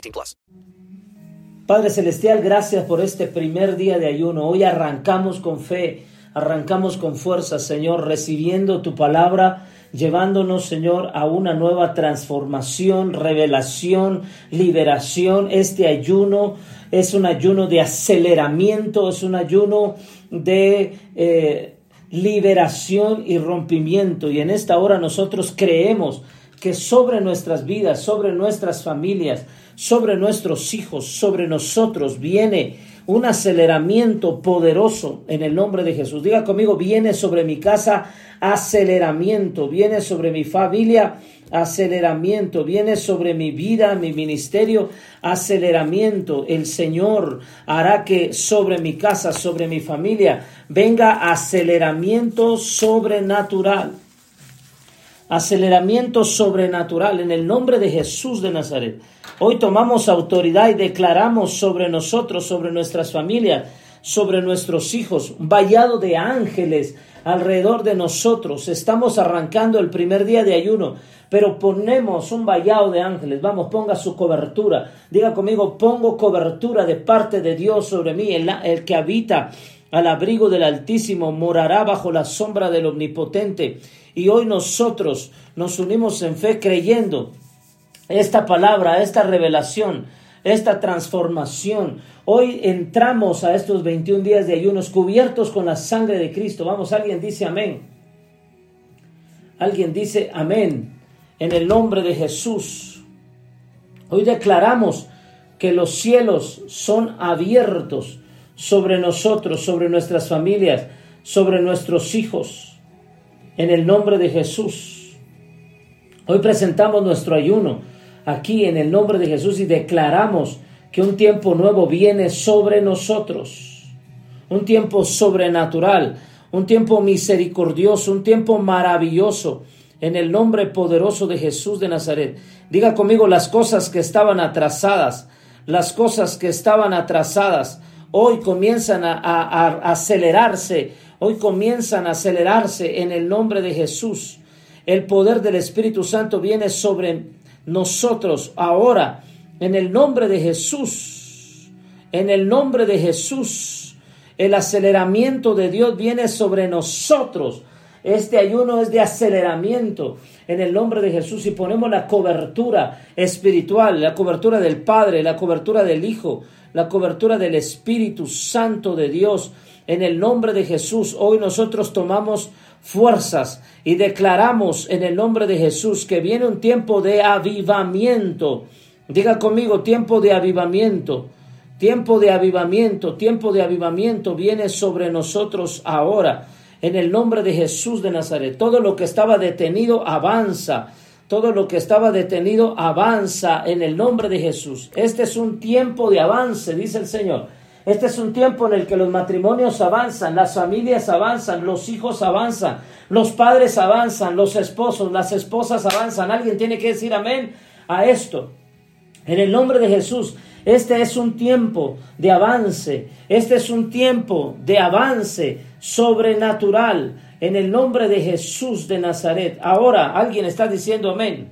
18 plus. Padre Celestial, gracias por este primer día de ayuno. Hoy arrancamos con fe, arrancamos con fuerza, Señor, recibiendo tu palabra, llevándonos, Señor, a una nueva transformación, revelación, liberación. Este ayuno es un ayuno de aceleramiento, es un ayuno de eh, liberación y rompimiento. Y en esta hora nosotros creemos que sobre nuestras vidas, sobre nuestras familias, sobre nuestros hijos, sobre nosotros viene un aceleramiento poderoso en el nombre de Jesús. Diga conmigo, viene sobre mi casa aceleramiento, viene sobre mi familia aceleramiento, viene sobre mi vida, mi ministerio, aceleramiento. El Señor hará que sobre mi casa, sobre mi familia, venga aceleramiento sobrenatural. Aceleramiento sobrenatural en el nombre de Jesús de Nazaret. Hoy tomamos autoridad y declaramos sobre nosotros, sobre nuestras familias, sobre nuestros hijos, un vallado de ángeles alrededor de nosotros. Estamos arrancando el primer día de ayuno, pero ponemos un vallado de ángeles. Vamos, ponga su cobertura. Diga conmigo, pongo cobertura de parte de Dios sobre mí, el, el que habita al abrigo del Altísimo, morará bajo la sombra del Omnipotente. Y hoy nosotros nos unimos en fe creyendo esta palabra, esta revelación, esta transformación. Hoy entramos a estos 21 días de ayunos cubiertos con la sangre de Cristo. Vamos, alguien dice amén. Alguien dice amén en el nombre de Jesús. Hoy declaramos que los cielos son abiertos sobre nosotros, sobre nuestras familias, sobre nuestros hijos, en el nombre de Jesús. Hoy presentamos nuestro ayuno aquí en el nombre de Jesús y declaramos que un tiempo nuevo viene sobre nosotros, un tiempo sobrenatural, un tiempo misericordioso, un tiempo maravilloso, en el nombre poderoso de Jesús de Nazaret. Diga conmigo las cosas que estaban atrasadas, las cosas que estaban atrasadas, hoy comienzan a, a acelerarse, hoy comienzan a acelerarse en el nombre de Jesús. El poder del Espíritu Santo viene sobre nosotros ahora en el nombre de Jesús. En el nombre de Jesús. El aceleramiento de Dios viene sobre nosotros. Este ayuno es de aceleramiento en el nombre de Jesús y ponemos la cobertura espiritual, la cobertura del Padre, la cobertura del Hijo, la cobertura del Espíritu Santo de Dios. En el nombre de Jesús, hoy nosotros tomamos fuerzas y declaramos en el nombre de Jesús que viene un tiempo de avivamiento. Diga conmigo, tiempo de avivamiento. Tiempo de avivamiento, tiempo de avivamiento viene sobre nosotros ahora. En el nombre de Jesús de Nazaret. Todo lo que estaba detenido avanza. Todo lo que estaba detenido avanza en el nombre de Jesús. Este es un tiempo de avance, dice el Señor. Este es un tiempo en el que los matrimonios avanzan, las familias avanzan, los hijos avanzan, los padres avanzan, los esposos, las esposas avanzan. Alguien tiene que decir amén a esto. En el nombre de Jesús, este es un tiempo de avance, este es un tiempo de avance sobrenatural en el nombre de Jesús de Nazaret. Ahora alguien está diciendo amén.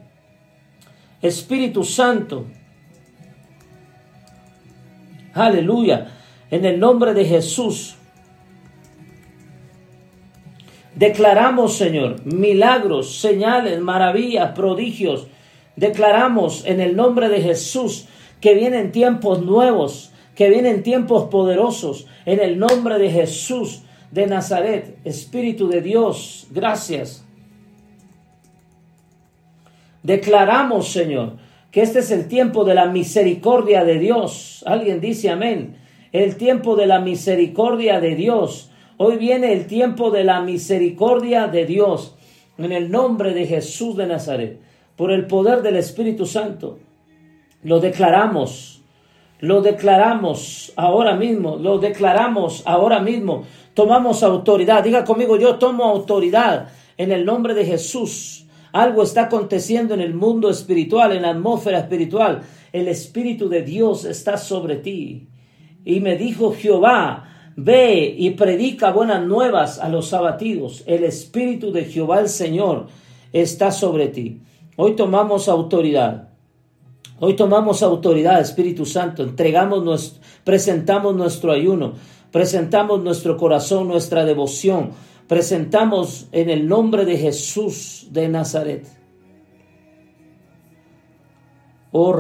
Espíritu Santo. Aleluya. En el nombre de Jesús. Declaramos, Señor, milagros, señales, maravillas, prodigios. Declaramos en el nombre de Jesús que vienen tiempos nuevos, que vienen tiempos poderosos. En el nombre de Jesús de Nazaret, Espíritu de Dios, gracias. Declaramos, Señor, que este es el tiempo de la misericordia de Dios. Alguien dice amén. El tiempo de la misericordia de Dios. Hoy viene el tiempo de la misericordia de Dios. En el nombre de Jesús de Nazaret. Por el poder del Espíritu Santo. Lo declaramos. Lo declaramos ahora mismo. Lo declaramos ahora mismo. Tomamos autoridad. Diga conmigo, yo tomo autoridad en el nombre de Jesús algo está aconteciendo en el mundo espiritual, en la atmósfera espiritual. El Espíritu de Dios está sobre ti. Y me dijo Jehová, ve y predica buenas nuevas a los abatidos. El Espíritu de Jehová el Señor está sobre ti. Hoy tomamos autoridad. Hoy tomamos autoridad, Espíritu Santo. Entregamos, presentamos nuestro ayuno, presentamos nuestro corazón, nuestra devoción presentamos en el nombre de Jesús de Nazaret. Oh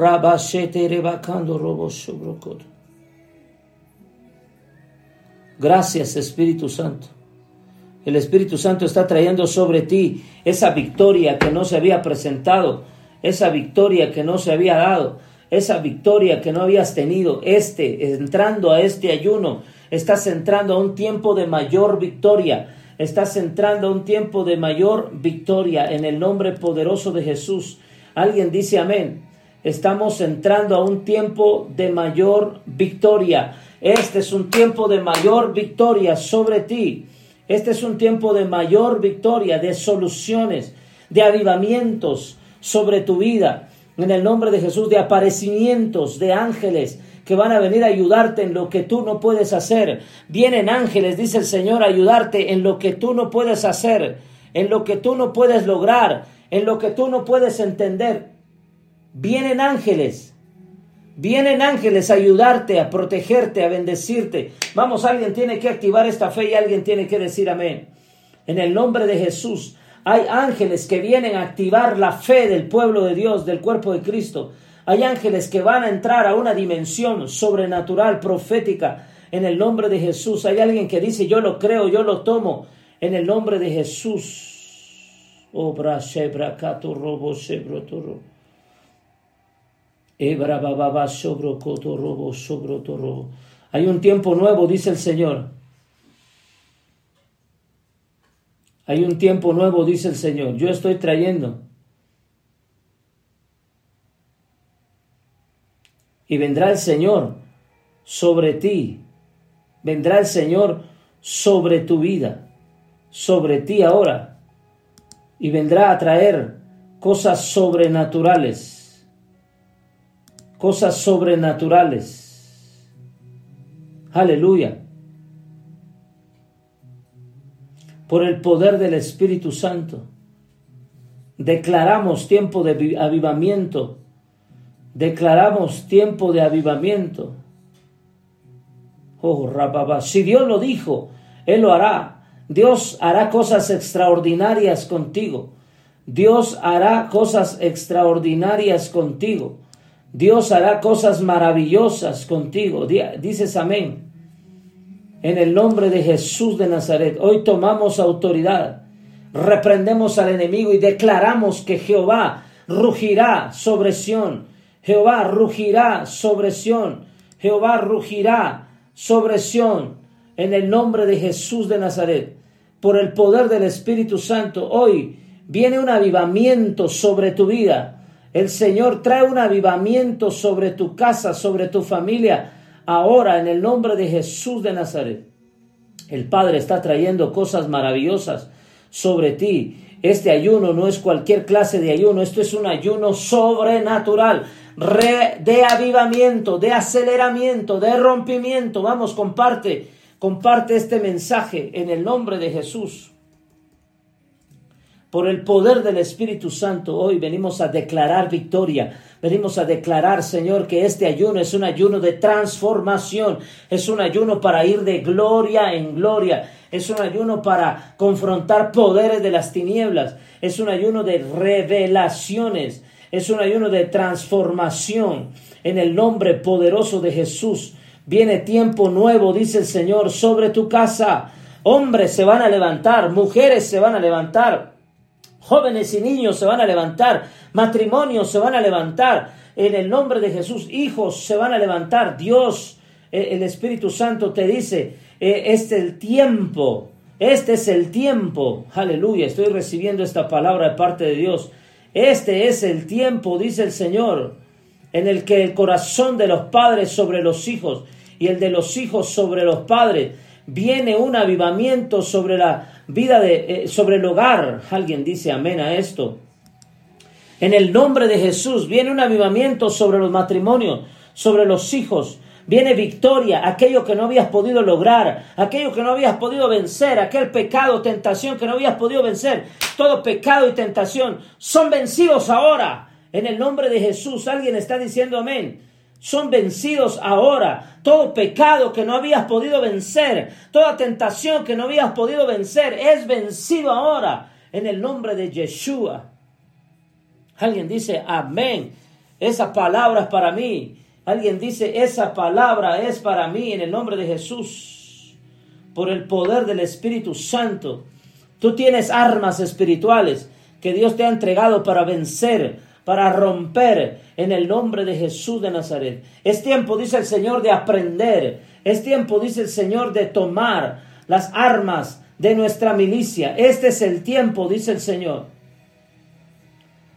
Gracias Espíritu Santo. El Espíritu Santo está trayendo sobre ti esa victoria que no se había presentado, esa victoria que no se había dado, esa victoria que no habías tenido. Este, entrando a este ayuno, estás entrando a un tiempo de mayor victoria Estás entrando a un tiempo de mayor victoria en el nombre poderoso de Jesús. Alguien dice amén. Estamos entrando a un tiempo de mayor victoria. Este es un tiempo de mayor victoria sobre ti. Este es un tiempo de mayor victoria, de soluciones, de avivamientos sobre tu vida. En el nombre de Jesús, de aparecimientos de ángeles, que van a venir a ayudarte en lo que tú no puedes hacer. Vienen ángeles, dice el Señor, a ayudarte en lo que tú no puedes hacer, en lo que tú no puedes lograr, en lo que tú no puedes entender. Vienen ángeles. Vienen ángeles a ayudarte, a protegerte, a bendecirte. Vamos, alguien tiene que activar esta fe y alguien tiene que decir amén. En el nombre de Jesús, hay ángeles que vienen a activar la fe del pueblo de Dios, del cuerpo de Cristo. Hay ángeles que van a entrar a una dimensión sobrenatural, profética, en el nombre de Jesús. Hay alguien que dice, yo lo creo, yo lo tomo, en el nombre de Jesús. Obra shebra. Hay un tiempo nuevo, dice el Señor. Hay un tiempo nuevo, dice el Señor. Yo estoy trayendo. Y vendrá el Señor sobre ti, vendrá el Señor sobre tu vida, sobre ti ahora, y vendrá a traer cosas sobrenaturales, cosas sobrenaturales. Aleluya. Por el poder del Espíritu Santo, declaramos tiempo de avivamiento declaramos tiempo de avivamiento. Oh, rababa, si Dios lo dijo, Él lo hará. Dios hará cosas extraordinarias contigo. Dios hará cosas extraordinarias contigo. Dios hará cosas maravillosas contigo. Dices amén. En el nombre de Jesús de Nazaret, hoy tomamos autoridad. Reprendemos al enemigo y declaramos que Jehová rugirá sobre Sión Jehová rugirá sobre Sión. Jehová rugirá sobre Sión en el nombre de Jesús de Nazaret. Por el poder del Espíritu Santo, hoy viene un avivamiento sobre tu vida. El Señor trae un avivamiento sobre tu casa, sobre tu familia, ahora en el nombre de Jesús de Nazaret. El Padre está trayendo cosas maravillosas sobre ti. Este ayuno no es cualquier clase de ayuno, esto es un ayuno sobrenatural de avivamiento, de aceleramiento, de rompimiento. Vamos, comparte, comparte este mensaje en el nombre de Jesús. Por el poder del Espíritu Santo, hoy venimos a declarar victoria. Venimos a declarar, Señor, que este ayuno es un ayuno de transformación. Es un ayuno para ir de gloria en gloria. Es un ayuno para confrontar poderes de las tinieblas. Es un ayuno de revelaciones Es un ayuno de transformación en el nombre poderoso de Jesús. Viene tiempo nuevo, dice el Señor, sobre tu casa. Hombres se van a levantar, mujeres se van a levantar, jóvenes y niños se van a levantar, matrimonios se van a levantar. En el nombre de Jesús, hijos se van a levantar. Dios, eh, el Espíritu Santo te dice, eh, este es el tiempo, este es el tiempo. Aleluya, estoy recibiendo esta palabra de parte de Dios. Este es el tiempo, dice el Señor, en el que el corazón de los padres sobre los hijos y el de los hijos sobre los padres viene un avivamiento sobre la vida de eh, sobre el hogar. Alguien dice amén a esto. En el nombre de Jesús viene un avivamiento sobre los matrimonios, sobre los hijos, Viene victoria, aquello que no habías podido lograr, aquello que no habías podido vencer, aquel pecado, tentación que no habías podido vencer. Todo pecado y tentación son vencidos ahora. En el nombre de Jesús, alguien está diciendo amén. Son vencidos ahora. Todo pecado que no habías podido vencer, toda tentación que no habías podido vencer, es vencido ahora. En el nombre de Yeshua. Alguien dice amén. Esa palabra es para mí. Alguien dice, esa palabra es para mí en el nombre de Jesús, por el poder del Espíritu Santo. Tú tienes armas espirituales que Dios te ha entregado para vencer, para romper en el nombre de Jesús de Nazaret. Es tiempo, dice el Señor, de aprender. Es tiempo, dice el Señor, de tomar las armas de nuestra milicia. Este es el tiempo, dice el Señor.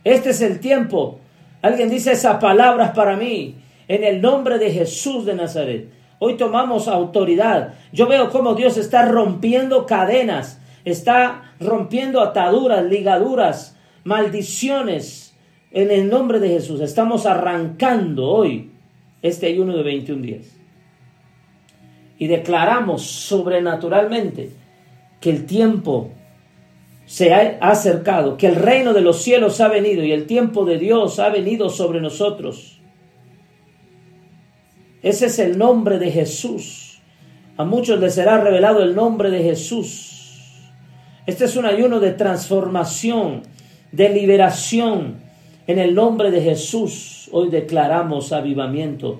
Este es el tiempo. Alguien dice, esa palabra es para mí en el nombre de Jesús de Nazaret. Hoy tomamos autoridad. Yo veo cómo Dios está rompiendo cadenas, está rompiendo ataduras, ligaduras, maldiciones. En el nombre de Jesús estamos arrancando hoy este ayuno de 21 días. Y declaramos sobrenaturalmente que el tiempo se ha acercado, que el reino de los cielos ha venido y el tiempo de Dios ha venido sobre nosotros. Ese es el nombre de Jesús. A muchos les será revelado el nombre de Jesús. Este es un ayuno de transformación, de liberación. En el nombre de Jesús, hoy declaramos avivamiento.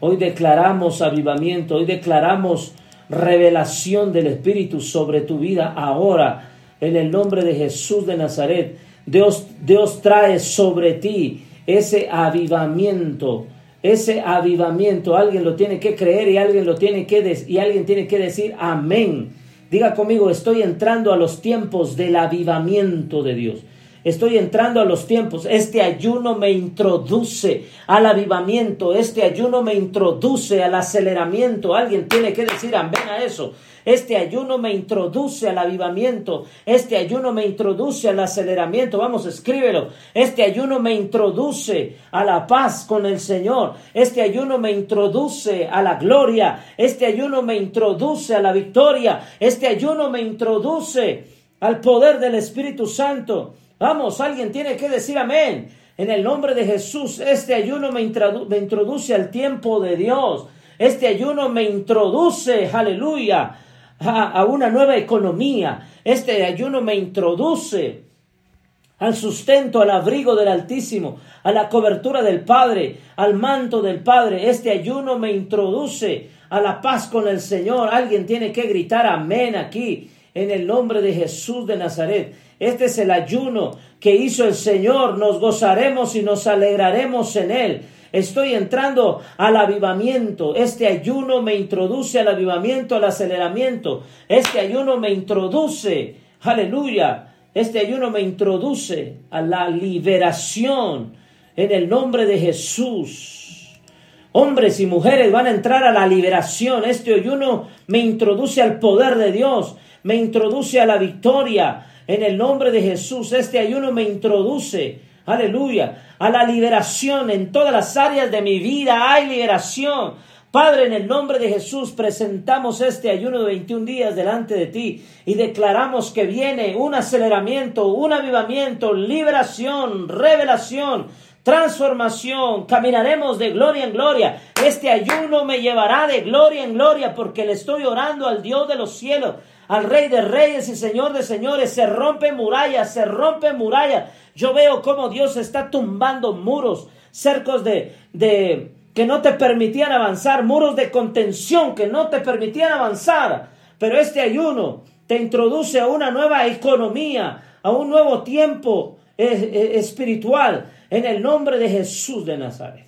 Hoy declaramos avivamiento. Hoy declaramos revelación del Espíritu sobre tu vida ahora. En el nombre de Jesús de Nazaret. Dios, Dios trae sobre ti ese avivamiento ese avivamiento, alguien lo tiene que creer y alguien lo tiene que y alguien tiene que decir amén. Diga conmigo, estoy entrando a los tiempos del avivamiento de Dios. Estoy entrando a los tiempos. Este ayuno me introduce al avivamiento. Este ayuno me introduce al aceleramiento. Alguien tiene que decir amén a eso. Este ayuno me introduce al avivamiento. Este ayuno me introduce al aceleramiento. Vamos, escríbelo. Este ayuno me introduce a la paz con el Señor. Este ayuno me introduce a la gloria. Este ayuno me introduce a la victoria. Este ayuno me introduce al poder del Espíritu Santo. Vamos, alguien tiene que decir amén. En el nombre de Jesús, este ayuno me, introduce al tiempo de Dios. Este ayuno me introduce, aleluya, a, una nueva economía. Este ayuno me introduce al sustento, al abrigo del Altísimo, a la cobertura del Padre, al manto del Padre. Este ayuno me introduce a la paz con el Señor. Alguien tiene que gritar amén aquí, en el nombre de Jesús de Nazaret. Este es el ayuno que hizo el Señor. Nos gozaremos y nos alegraremos en él. Estoy entrando al avivamiento. Este ayuno me introduce al avivamiento, al aceleramiento. Este ayuno me introduce, aleluya. Este ayuno me introduce a la liberación en el nombre de Jesús. Hombres y mujeres van a entrar a la liberación. Este ayuno me introduce al poder de Dios, me introduce a la victoria. En el nombre de Jesús, este ayuno me introduce aleluya, a la liberación en todas las áreas de mi vida. Hay liberación. Padre, en el nombre de Jesús presentamos este ayuno de 21 días delante de ti y declaramos que viene un aceleramiento, un avivamiento, liberación, revelación, transformación. Caminaremos de gloria en gloria. Este ayuno me llevará de gloria en gloria porque le estoy orando al Dios de los cielos, al Rey de Reyes y Señor de Señores. Se rompe murallas, se rompe murallas. Yo veo cómo Dios está tumbando muros, cercos de, de que no te permitían avanzar, muros de contención que no te permitían avanzar. Pero este ayuno te introduce a una nueva economía, a un nuevo tiempo eh, eh, espiritual en el nombre de Jesús de Nazaret.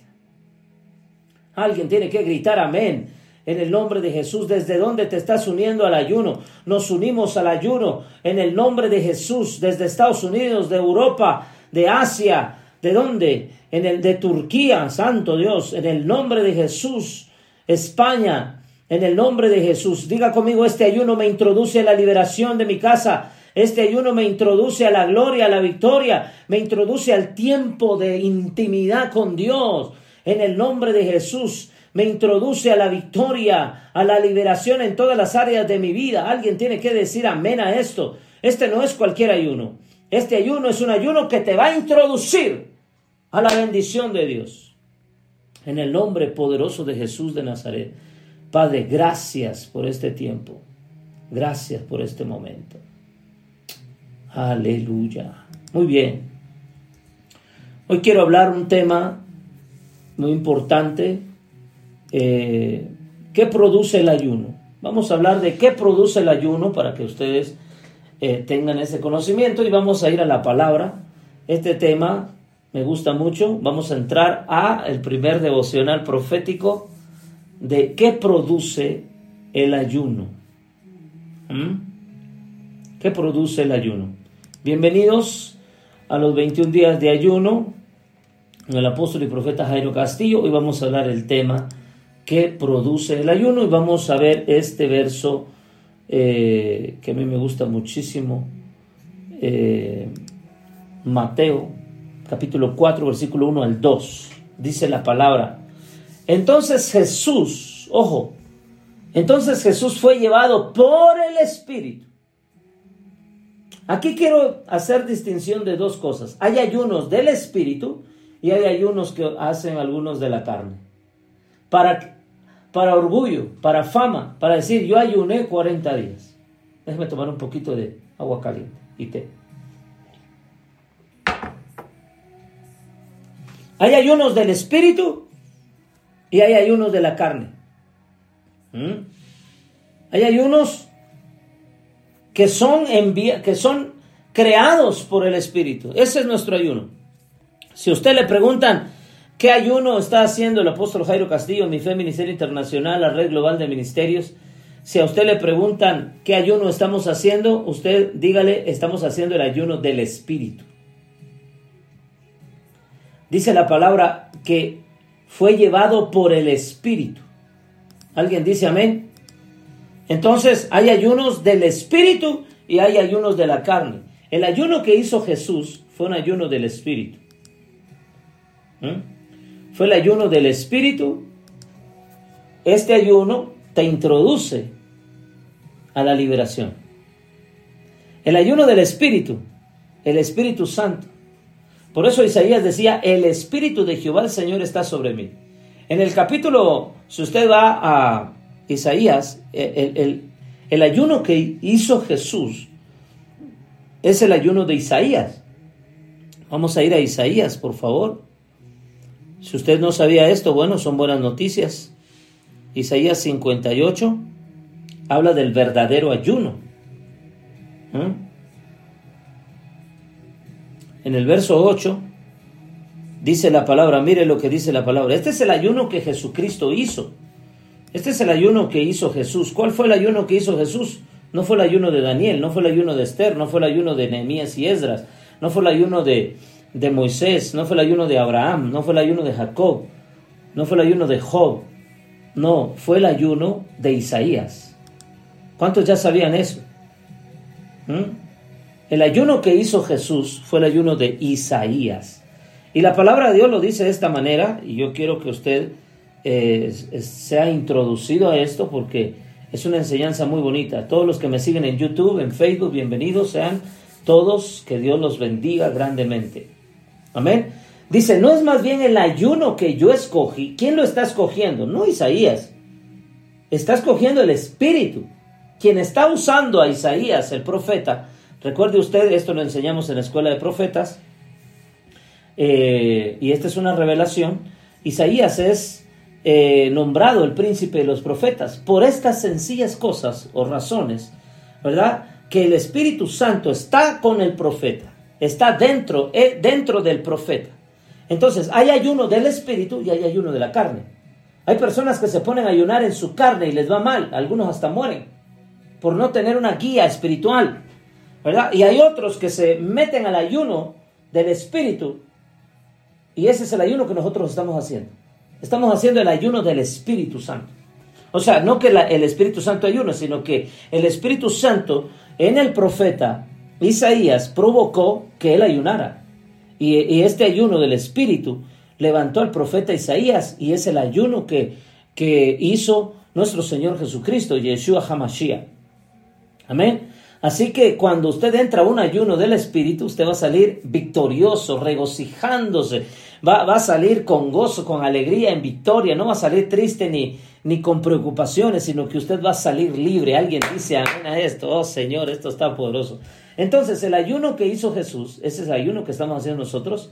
Alguien tiene que gritar amén en el nombre de Jesús. ¿Desde dónde te estás uniendo al ayuno? Nos unimos al ayuno en el nombre de Jesús, desde Estados Unidos, de Europa, de Asia. ¿De dónde? En el de Turquía, santo Dios, en el nombre de Jesús. España, en el nombre de Jesús. Diga conmigo, este ayuno me introduce a la liberación de mi casa. Este ayuno me introduce a la gloria, a la victoria, me introduce al tiempo de intimidad con Dios. En el nombre de Jesús, me introduce a la victoria, a la liberación en todas las áreas de mi vida. Alguien tiene que decir amén a esto. Este no es cualquier ayuno. Este ayuno es un ayuno que te va a introducir a la bendición de Dios. En el nombre poderoso de Jesús de Nazaret. Padre, gracias por este tiempo. Gracias por este momento. Aleluya. Muy bien. Hoy quiero hablar un tema muy importante. Eh, ¿Qué produce el ayuno? Vamos a hablar de qué produce el ayuno para que ustedes eh, tengan ese conocimiento y vamos a ir a la palabra. Este tema me gusta mucho. Vamos a entrar a el primer devocional profético de qué produce el ayuno. ¿Mm? ¿Qué produce el ayuno? Bienvenidos a los 21 días de ayuno con el apóstol y profeta Jairo Castillo. Hoy vamos a hablar del tema que produce el ayuno y vamos a ver este verso eh, que a mí me gusta muchísimo. Eh, Mateo capítulo 4 versículo 1 al 2. Dice la palabra. Entonces Jesús, ojo, entonces Jesús fue llevado por el Espíritu Aquí quiero hacer distinción de dos cosas. Hay ayunos del espíritu y hay ayunos que hacen algunos de la carne. Para, para orgullo, para fama, para decir yo ayuné 40 días. Déjeme tomar un poquito de agua caliente y té. Hay ayunos del espíritu y hay ayunos de la carne. ¿Mm? Hay ayunos que son, que son creados por el Espíritu. Ese es nuestro ayuno. Si usted le preguntan qué ayuno está haciendo el apóstol Jairo Castillo, mi fe Ministerio Internacional, la red global de ministerios, si a usted le preguntan qué ayuno estamos haciendo, usted dígale, estamos haciendo el ayuno del Espíritu. Dice la palabra que fue llevado por el Espíritu. ¿Alguien dice amén? Entonces hay ayunos del espíritu y hay ayunos de la carne. El ayuno que hizo Jesús fue un ayuno del espíritu. ¿Mm? Fue el ayuno del espíritu. Este ayuno te introduce a la liberación. El ayuno del espíritu, el Espíritu Santo. Por eso Isaías decía, el Espíritu de Jehová el Señor está sobre mí. En el capítulo, si usted va a Isaías, el, el, ayuno que hizo Jesús es el ayuno de Isaías. Vamos a ir a Isaías, por favor. Si usted no sabía esto, bueno, son buenas noticias. Isaías 58 habla del verdadero ayuno. ¿Mm? En el verso 8 dice la palabra, mire lo que dice la palabra. Este es el ayuno que Jesucristo hizo. Este es el ayuno que hizo Jesús. ¿Cuál fue el ayuno que hizo Jesús? No fue el ayuno de Daniel, no fue el ayuno de Esther, no fue el ayuno de Nehemías y Esdras, no fue el ayuno de, de Moisés, no fue el ayuno de Abraham, no fue el ayuno de Jacob, no fue el ayuno de Job, no, fue el ayuno de Isaías. ¿Cuántos ya sabían eso? ¿Mm? El ayuno que hizo Jesús fue el ayuno de Isaías. Y la palabra de Dios lo dice de esta manera, y yo quiero que usted eh, se ha introducido a esto porque es una enseñanza muy bonita. Todos los que me siguen en YouTube, en Facebook, bienvenidos sean todos, que Dios los bendiga grandemente. Amén. Dice, no es más bien el ayuno que yo escogí. ¿Quién lo está escogiendo? No Isaías. Está escogiendo el Espíritu. quien está usando a Isaías, el profeta, recuerde usted, esto lo enseñamos en la escuela de profetas, eh, y esta es una revelación, Isaías es eh, nombrado el príncipe de los profetas por estas sencillas cosas o razones, ¿verdad? Que el Espíritu Santo está con el profeta, está dentro, eh, dentro del profeta. Entonces, hay ayuno del Espíritu y hay ayuno de la carne. Hay personas que se ponen a ayunar en su carne y les va mal, algunos hasta mueren por no tener una guía espiritual, ¿verdad? Y hay otros que se meten al ayuno del Espíritu y ese es el ayuno que nosotros estamos haciendo. Estamos haciendo el ayuno del Espíritu Santo. O sea, no que el Espíritu Santo ayuno, sino que el Espíritu Santo en el profeta Isaías provocó que él ayunara. Y, este ayuno del Espíritu levantó al profeta Isaías y es el ayuno que, que hizo nuestro Señor Jesucristo, Yeshua HaMashiach. Amén. Así que cuando usted entra a un ayuno del Espíritu, usted va a salir victorioso, regocijándose, va, a salir con gozo, con alegría, en victoria, no va a salir triste ni, ni con preocupaciones, sino que usted va a salir libre. Alguien dice amén a esto, oh Señor, esto está poderoso. Entonces, el ayuno que hizo Jesús, ese es el ayuno que estamos haciendo nosotros,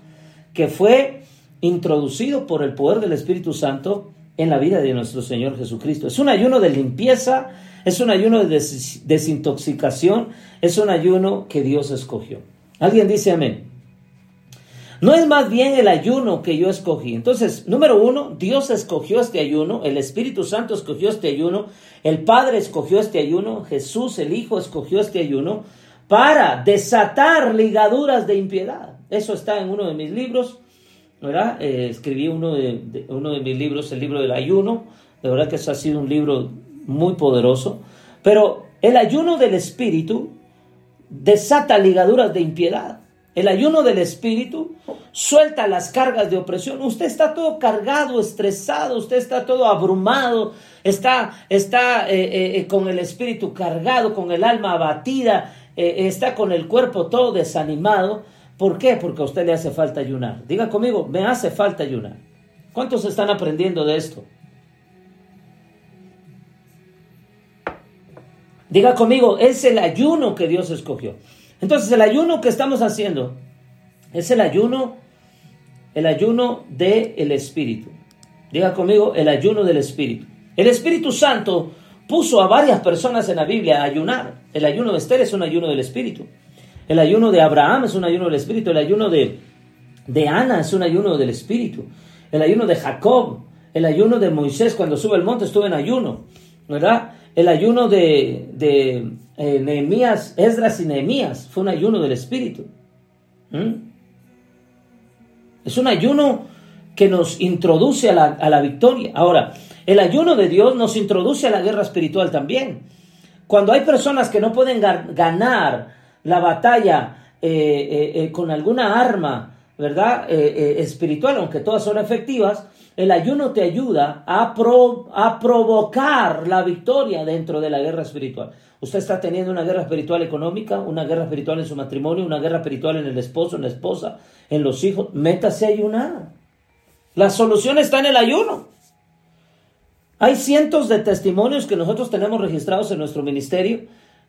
que fue introducido por el poder del Espíritu Santo en la vida de nuestro Señor Jesucristo. Es un ayuno de limpieza es un ayuno de desintoxicación, es un ayuno que Dios escogió. ¿Alguien dice amén? No es más bien el ayuno que yo escogí. Entonces, número uno, Dios escogió este ayuno, el Espíritu Santo escogió este ayuno, el Padre escogió este ayuno, Jesús el Hijo escogió este ayuno para desatar ligaduras de impiedad. Eso está en uno de mis libros, ¿verdad? Eh, escribí uno de, uno de mis libros, el libro del ayuno. De verdad que eso ha sido un libro muy poderoso, pero el ayuno del Espíritu desata ligaduras de impiedad. El ayuno del Espíritu suelta las cargas de opresión. Usted está todo cargado, estresado, usted está todo abrumado, está, está eh, eh, eh, con el Espíritu cargado, con el alma abatida, está con el cuerpo todo desanimado. ¿Por qué? Porque a usted le hace falta ayunar. Diga conmigo, me hace falta ayunar. ¿Cuántos están aprendiendo de esto? Diga conmigo, es el ayuno que Dios escogió. Entonces el ayuno que estamos haciendo es el ayuno, el ayuno del Espíritu. Diga conmigo, el ayuno del Espíritu. El Espíritu Santo puso a varias personas en la Biblia a ayunar. El ayuno de Esther es un ayuno del Espíritu. El ayuno de Abraham es un ayuno del Espíritu. El ayuno de, de Ana es un ayuno del Espíritu. El ayuno de Jacob, el ayuno de Moisés cuando sube al monte estuvo en ayuno. ¿Verdad? El ayuno de, de eh, Nehemías, Esdras y Nehemías fue un ayuno del Espíritu. ¿Mm? Es un ayuno que nos introduce a la, victoria. Ahora, el ayuno de Dios nos introduce a la guerra espiritual también. Cuando hay personas que no pueden ganar la batalla eh, eh, con alguna arma, ¿verdad? espiritual, aunque todas son efectivas, el ayuno te ayuda a, a provocar la victoria dentro de la guerra espiritual. Usted está teniendo una guerra espiritual económica, una guerra espiritual en su matrimonio, una guerra espiritual en el esposo, en la esposa, en los hijos. Métase a ayunar. La solución está en el ayuno. Hay cientos de testimonios que nosotros tenemos registrados en nuestro ministerio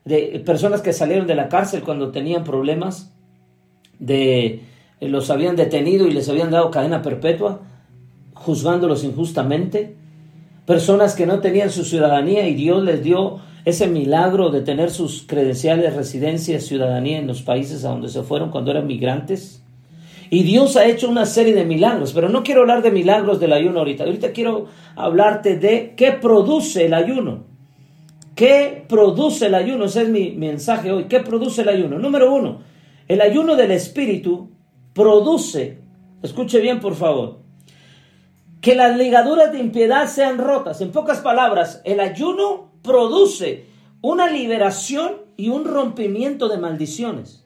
de personas que salieron de la cárcel cuando tenían problemas, de los habían detenido y les habían dado cadena perpetua juzgándolos injustamente, personas que no tenían su ciudadanía y Dios les dio ese milagro de tener sus credenciales, residencia, ciudadanía en los países a donde se fueron cuando eran migrantes. Y Dios ha hecho una serie de milagros, pero no quiero hablar de milagros del ayuno ahorita. Ahorita quiero hablarte de qué produce el ayuno. ¿Qué produce el ayuno? Ese es mi mensaje hoy. ¿Qué produce el ayuno? Número uno, el ayuno del Espíritu produce, escuche bien por favor, que las ligaduras de impiedad sean rotas. En pocas palabras, el ayuno produce una liberación y un rompimiento de maldiciones.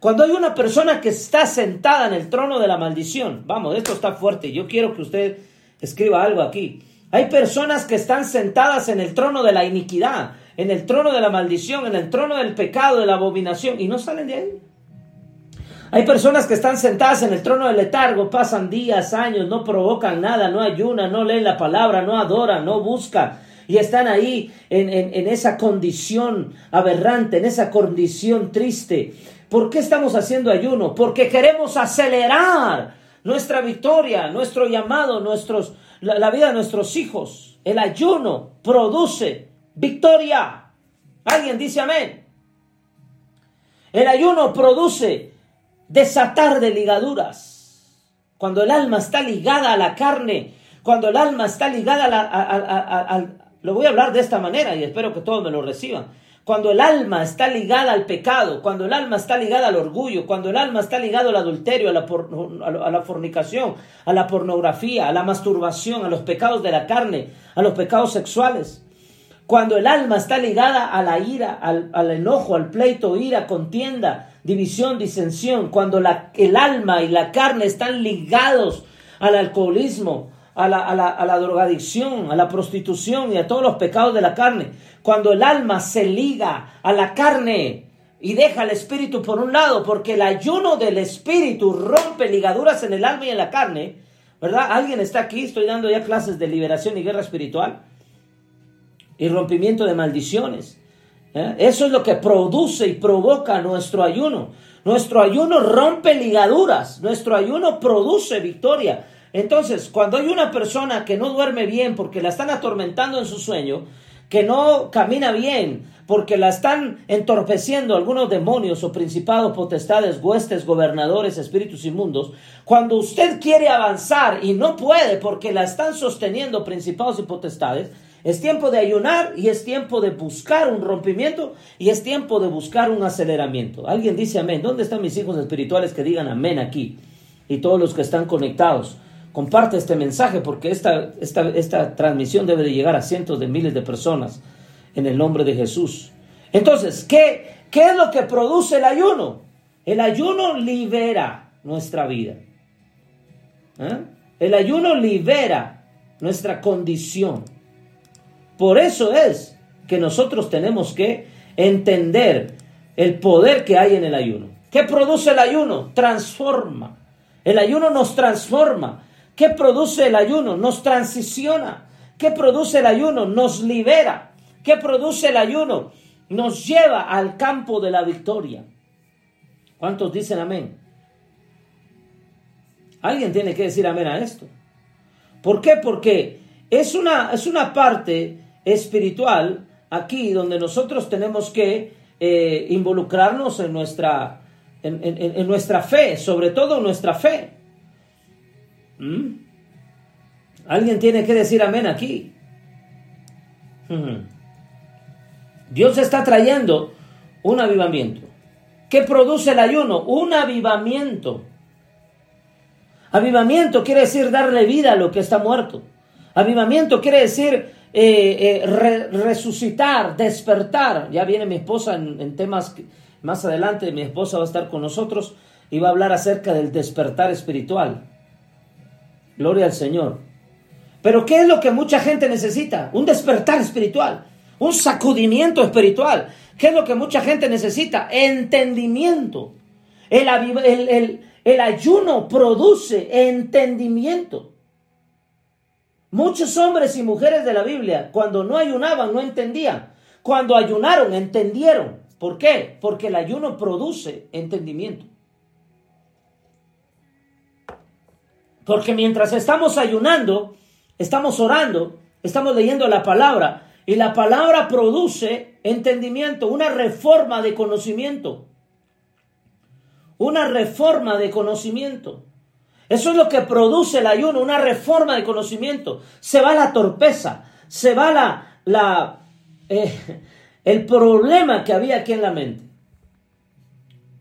Cuando hay una persona que está sentada en el trono de la maldición, vamos, esto está fuerte, yo quiero que usted escriba algo aquí. Hay personas que están sentadas en el trono de la iniquidad, en el trono de la maldición, en el trono del pecado, de la abominación, y no salen de ahí. Hay personas que están sentadas en el trono del letargo, pasan días, años, no provocan nada, no ayunan, no leen la palabra, no adoran, no buscan. y están ahí en, en, en esa condición aberrante, en esa condición triste. ¿Por qué estamos haciendo ayuno? Porque queremos acelerar nuestra victoria, nuestro llamado, nuestros, la, vida de nuestros hijos. El ayuno produce victoria. ¿Alguien dice amén? El ayuno produce desatar de ligaduras. Cuando el alma está ligada a la carne, cuando el alma está ligada a- a- a- lo voy a hablar de esta manera y espero que todos me lo reciban. Cuando el alma está ligada al pecado, cuando el alma está ligada al orgullo, cuando el alma está ligada al adulterio, a la, fornicación, a la pornografía, a la masturbación, a los pecados de la carne, a los pecados sexuales, cuando el alma está ligada a la ira, al, enojo, al pleito, ira, contienda, división, disensión, cuando el alma y la carne están ligados al alcoholismo, a la, a, la, a la drogadicción, a la prostitución y a todos los pecados de la carne, cuando el alma se liga a la carne y deja el espíritu por un lado, porque el ayuno del espíritu rompe ligaduras en el alma y en la carne, ¿verdad? ¿Alguien está aquí? Estoy dando ya clases de liberación y guerra espiritual y rompimiento de maldiciones. ¿eh? Eso es lo que produce y provoca nuestro ayuno. Nuestro ayuno rompe ligaduras, nuestro ayuno produce victoria. Entonces, cuando hay una persona que no duerme bien porque la están atormentando en su sueño, que no camina bien porque la están entorpeciendo algunos demonios o principados, potestades, huestes, gobernadores, espíritus inmundos, cuando usted quiere avanzar y no puede porque la están sosteniendo principados y potestades, es tiempo de ayunar y es tiempo de buscar un rompimiento y es tiempo de buscar un aceleramiento. Alguien dice amén. ¿Dónde están mis hijos espirituales que digan amén aquí? Y todos los que están conectados. Comparte este mensaje porque esta, esta, esta transmisión debe de llegar a cientos de miles de personas en el nombre de Jesús. Entonces, ¿qué, qué es lo que produce el ayuno? El ayuno libera nuestra vida. ¿Eh? El ayuno libera nuestra condición. Por eso es que nosotros tenemos que entender el poder que hay en el ayuno. ¿Qué produce el ayuno? Transforma. El ayuno nos transforma. ¿Qué produce el ayuno? Nos transiciona. ¿Qué produce el ayuno? Nos libera. ¿Qué produce el ayuno? Nos lleva al campo de la victoria. ¿Cuántos dicen amén? Alguien tiene que decir amén a esto. ¿Por qué? Porque es una, es una parte espiritual aquí donde nosotros tenemos que eh, involucrarnos en nuestra, en, en- en nuestra fe, sobre todo nuestra fe. ¿Mm? Alguien tiene que decir amén aquí. Dios está trayendo un avivamiento. ¿Qué produce el ayuno? Un avivamiento. Avivamiento quiere decir darle vida a lo que está muerto. Avivamiento quiere decir eh, eh, re- resucitar, despertar. Ya viene mi esposa en, temas más adelante. Mi esposa va a estar con nosotros y va a hablar acerca del despertar espiritual. Gloria al Señor. Pero ¿qué es lo que mucha gente necesita? Un despertar espiritual, un sacudimiento espiritual. ¿Qué es lo que mucha gente necesita? Entendimiento. El, ayuno produce entendimiento. Muchos hombres y mujeres de la Biblia, cuando no ayunaban, no entendían. Cuando ayunaron, entendieron. ¿Por qué? Porque el ayuno produce entendimiento. Porque mientras estamos ayunando, estamos orando, estamos leyendo la palabra y la palabra produce entendimiento, una reforma de conocimiento. Una reforma de conocimiento. Eso es lo que produce el ayuno, una reforma de conocimiento. Se va la torpeza, se va la, eh, el problema que había aquí en la mente.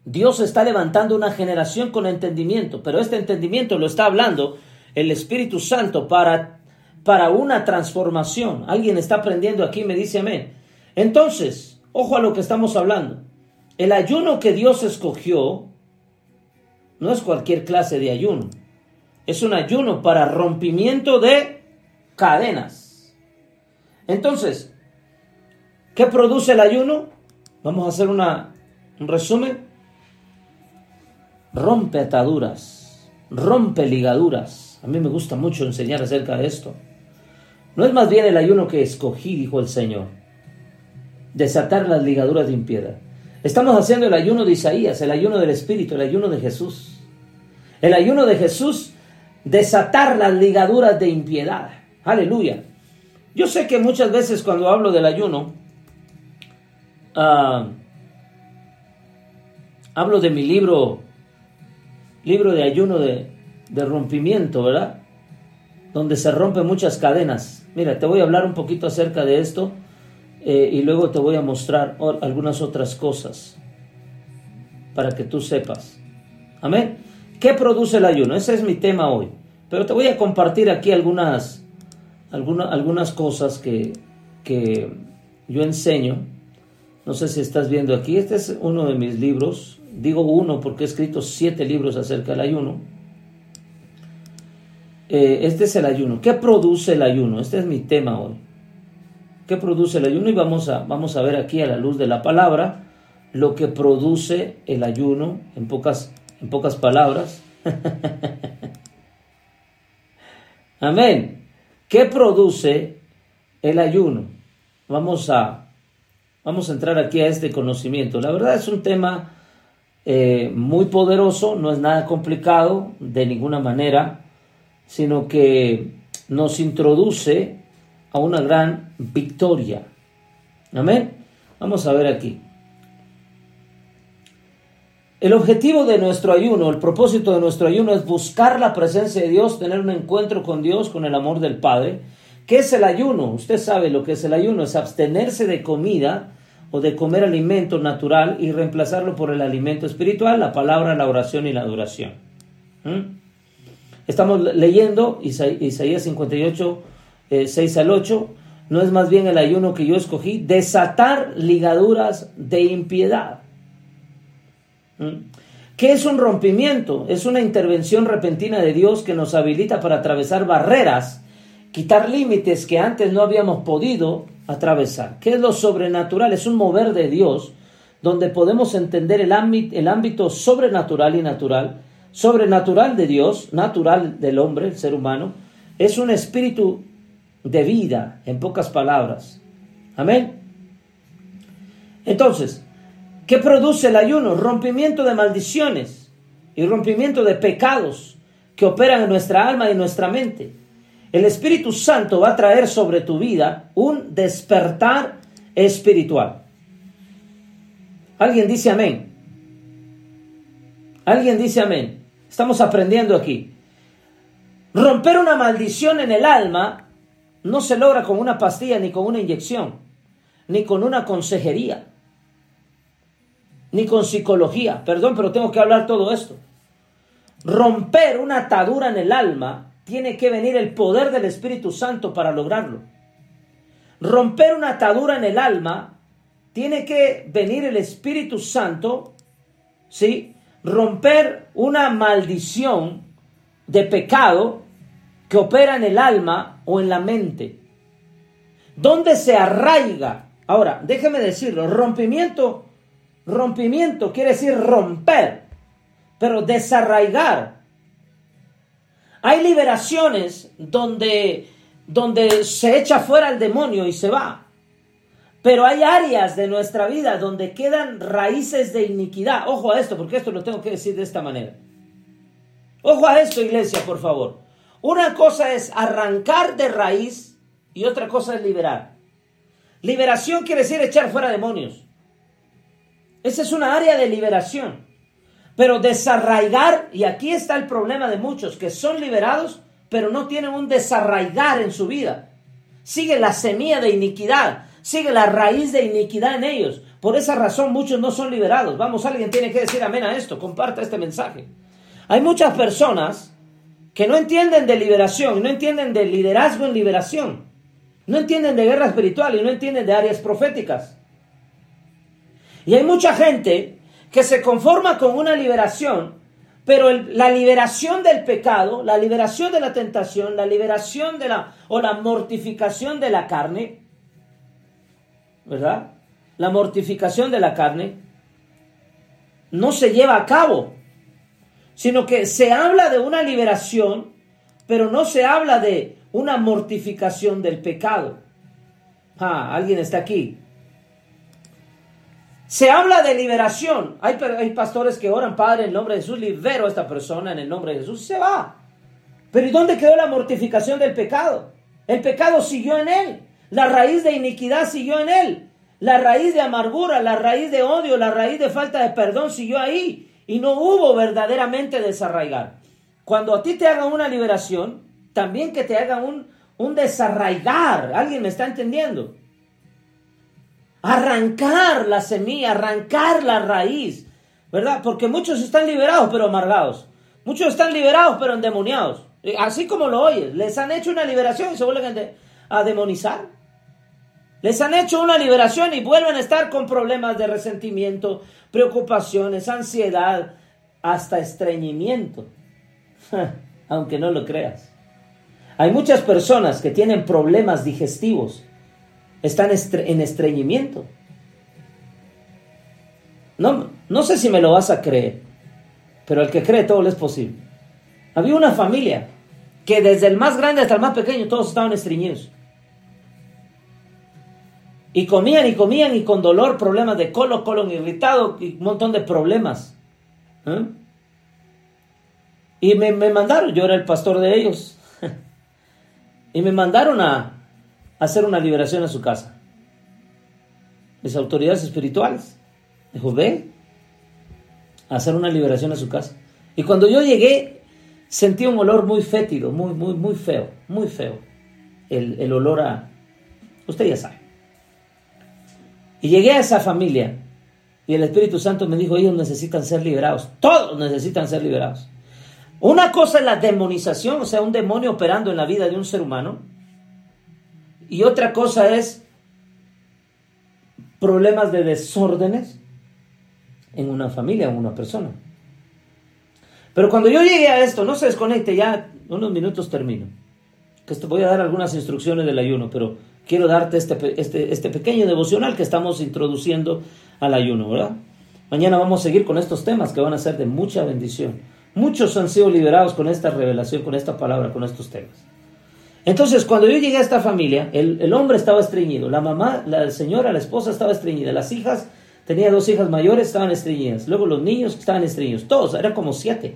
Dios está levantando una generación con entendimiento, pero este entendimiento lo está hablando el Espíritu Santo para, para una transformación. Alguien está aprendiendo aquí, me dice amén. Entonces, ojo a lo que estamos hablando. El ayuno que Dios escogió no es cualquier clase de ayuno. Es un ayuno para rompimiento de cadenas. Entonces, ¿qué produce el ayuno? Vamos a hacer una, un resumen rompe ataduras, rompe ligaduras. A mí me gusta mucho enseñar acerca de esto. No es más bien el ayuno que escogí, dijo el Señor. Desatar las ligaduras de impiedad. Estamos haciendo el ayuno de Isaías, el ayuno del Espíritu, el ayuno de Jesús. El ayuno de Jesús, desatar las ligaduras de impiedad. Aleluya. Yo sé que muchas veces cuando hablo del ayuno, ah, hablo de mi libro, libro de ayuno de, de rompimiento, ¿verdad? Donde se rompen muchas cadenas. Mira, te voy a hablar un poquito acerca de esto eh, y luego te voy a mostrar algunas otras cosas para que tú sepas. Amén. ¿Qué produce el ayuno? Ese es mi tema hoy. Pero te voy a compartir aquí algunas, algunas, algunas cosas que, que yo enseño. No sé si estás viendo aquí. Este es uno de mis libros. Digo uno porque he escrito siete libros acerca del ayuno. Eh, este es el ayuno. ¿Qué produce el ayuno? Este es mi tema hoy. ¿Qué produce el ayuno? Y vamos a, vamos a ver aquí a la luz de la palabra lo que produce el ayuno en pocas, en pocas palabras. Amén. ¿Qué produce el ayuno? Vamos a, vamos a entrar aquí a este conocimiento. La verdad es un tema eh, muy poderoso, no es nada complicado de ninguna manera sino que nos introduce a una gran victoria. Amén. Vamos a ver aquí. El objetivo de nuestro ayuno, el propósito de nuestro ayuno es buscar la presencia de Dios, tener un encuentro con Dios, con el amor del Padre. ¿Qué es el ayuno? Usted sabe lo que es el ayuno, es abstenerse de comida o de comer alimento natural y reemplazarlo por el alimento espiritual, la palabra, la oración y la adoración. ¿Mm? Estamos leyendo Isaías 58, 6 eh, al 8. No es más bien el ayuno que yo escogí, desatar ligaduras de impiedad. ¿Mm? ¿Qué es un rompimiento? Es una intervención repentina de Dios que nos habilita para atravesar barreras, quitar límites que antes no habíamos podido atravesar. ¿Qué es lo sobrenatural? Es un mover de Dios donde podemos entender el ámbito, el ámbito sobrenatural y natural sobrenatural de Dios, natural del hombre, el ser humano, es un espíritu de vida, en pocas palabras. Amén. Entonces, ¿qué produce el ayuno? Rompimiento de maldiciones y rompimiento de pecados que operan en nuestra alma y en nuestra mente. El Espíritu Santo va a traer sobre tu vida un despertar espiritual. ¿Alguien dice amén? ¿Alguien dice amén? Estamos aprendiendo aquí. Romper una maldición en el alma no se logra con una pastilla, ni con una inyección, ni con una consejería, ni con psicología. Perdón, pero tengo que hablar todo esto. Romper una atadura en el alma tiene que venir el poder del Espíritu Santo para lograrlo. Romper una atadura en el alma tiene que venir el Espíritu Santo, ¿sí? romper una maldición de pecado que opera en el alma o en la mente. ¿Dónde se arraiga? Ahora, déjeme decirlo, rompimiento, rompimiento quiere decir romper, pero desarraigar. Hay liberaciones donde, donde se echa fuera el demonio y se va. Pero hay áreas de nuestra vida donde quedan raíces de iniquidad. Ojo a esto, porque esto lo tengo que decir de esta manera. Ojo a esto, iglesia, por favor. Una cosa es arrancar de raíz y otra cosa es liberar. Liberación quiere decir echar fuera demonios. Esa es una área de liberación. Pero desarraigar, y aquí está el problema de muchos que son liberados, pero no tienen un desarraigar en su vida. Sigue la semilla de iniquidad, sigue la raíz de iniquidad en ellos. Por esa razón muchos no son liberados. Vamos, alguien tiene que decir amén a esto, comparta este mensaje. Hay muchas personas que no entienden de liberación, no entienden de liderazgo en liberación, no entienden de guerra espiritual y no entienden de áreas proféticas. Y hay mucha gente que se conforma con una liberación, pero la liberación del pecado, la liberación de la tentación, la liberación de la o la mortificación de la carne, ¿verdad? La mortificación de la carne no se lleva a cabo, sino que se habla de una liberación, pero no se habla de una mortificación del pecado. Ah, alguien está aquí. Se habla de liberación. Hay, pastores que oran, Padre, en el nombre de Jesús, libero a esta persona en el nombre de Jesús. Se va. Pero ¿y dónde quedó la mortificación del pecado? El pecado siguió en él. La raíz de iniquidad siguió en él. La raíz de amargura, la raíz de odio, la raíz de falta de perdón siguió ahí. Y no hubo verdaderamente desarraigar. Cuando a ti te hagan una liberación, también que te hagan un, un desarraigar. ¿Alguien me está entendiendo? Arrancar la semilla, arrancar la raíz. ¿Verdad? Porque muchos están liberados pero amargados. Muchos están liberados pero endemoniados. Así como lo oyes. Les han hecho una liberación y se vuelven a demonizar. Les han hecho una liberación y vuelven a estar con problemas de resentimiento, preocupaciones, ansiedad, hasta estreñimiento. Aunque no lo creas. Hay muchas personas que tienen problemas digestivos, están en estreñimiento. No, no sé si me lo vas a creer, pero el que cree todo lo es posible. Había una familia que desde el más grande hasta el más pequeño todos estaban estreñidos. Y comían y comían y con dolor, problemas de colon, colon irritado y un montón de problemas. ¿eh? Y me, mandaron, yo era el pastor de ellos, y me mandaron a, hacer una liberación a su casa. Las autoridades espirituales. Dijo, ve, a hacer una liberación a su casa. Y cuando yo llegué, sentí un olor muy fétido, muy, muy, muy feo, muy feo. El, el olor a... Usted ya sabe. Y llegué a esa familia y el Espíritu Santo me dijo, ellos necesitan ser liberados, todos necesitan ser liberados. Una cosa es la demonización, o sea, un demonio operando en la vida de un ser humano. Y otra cosa es problemas de desórdenes en una familia, en una persona. Pero cuando yo llegué a esto, no se desconecte, ya unos minutos termino. Que voy a dar algunas instrucciones del ayuno, pero quiero darte este, este, este pequeño devocional que estamos introduciendo al ayuno, ¿verdad? Mañana vamos a seguir con estos temas que van a ser de mucha bendición. Muchos han sido liberados con esta revelación, con esta palabra, con estos temas. Entonces, cuando yo llegué a esta familia, el, hombre estaba estreñido, la mamá, la señora, la esposa estaba estreñida, las hijas, tenía dos hijas mayores, estaban estreñidas, luego los niños estaban estreñidos, todos, eran como siete.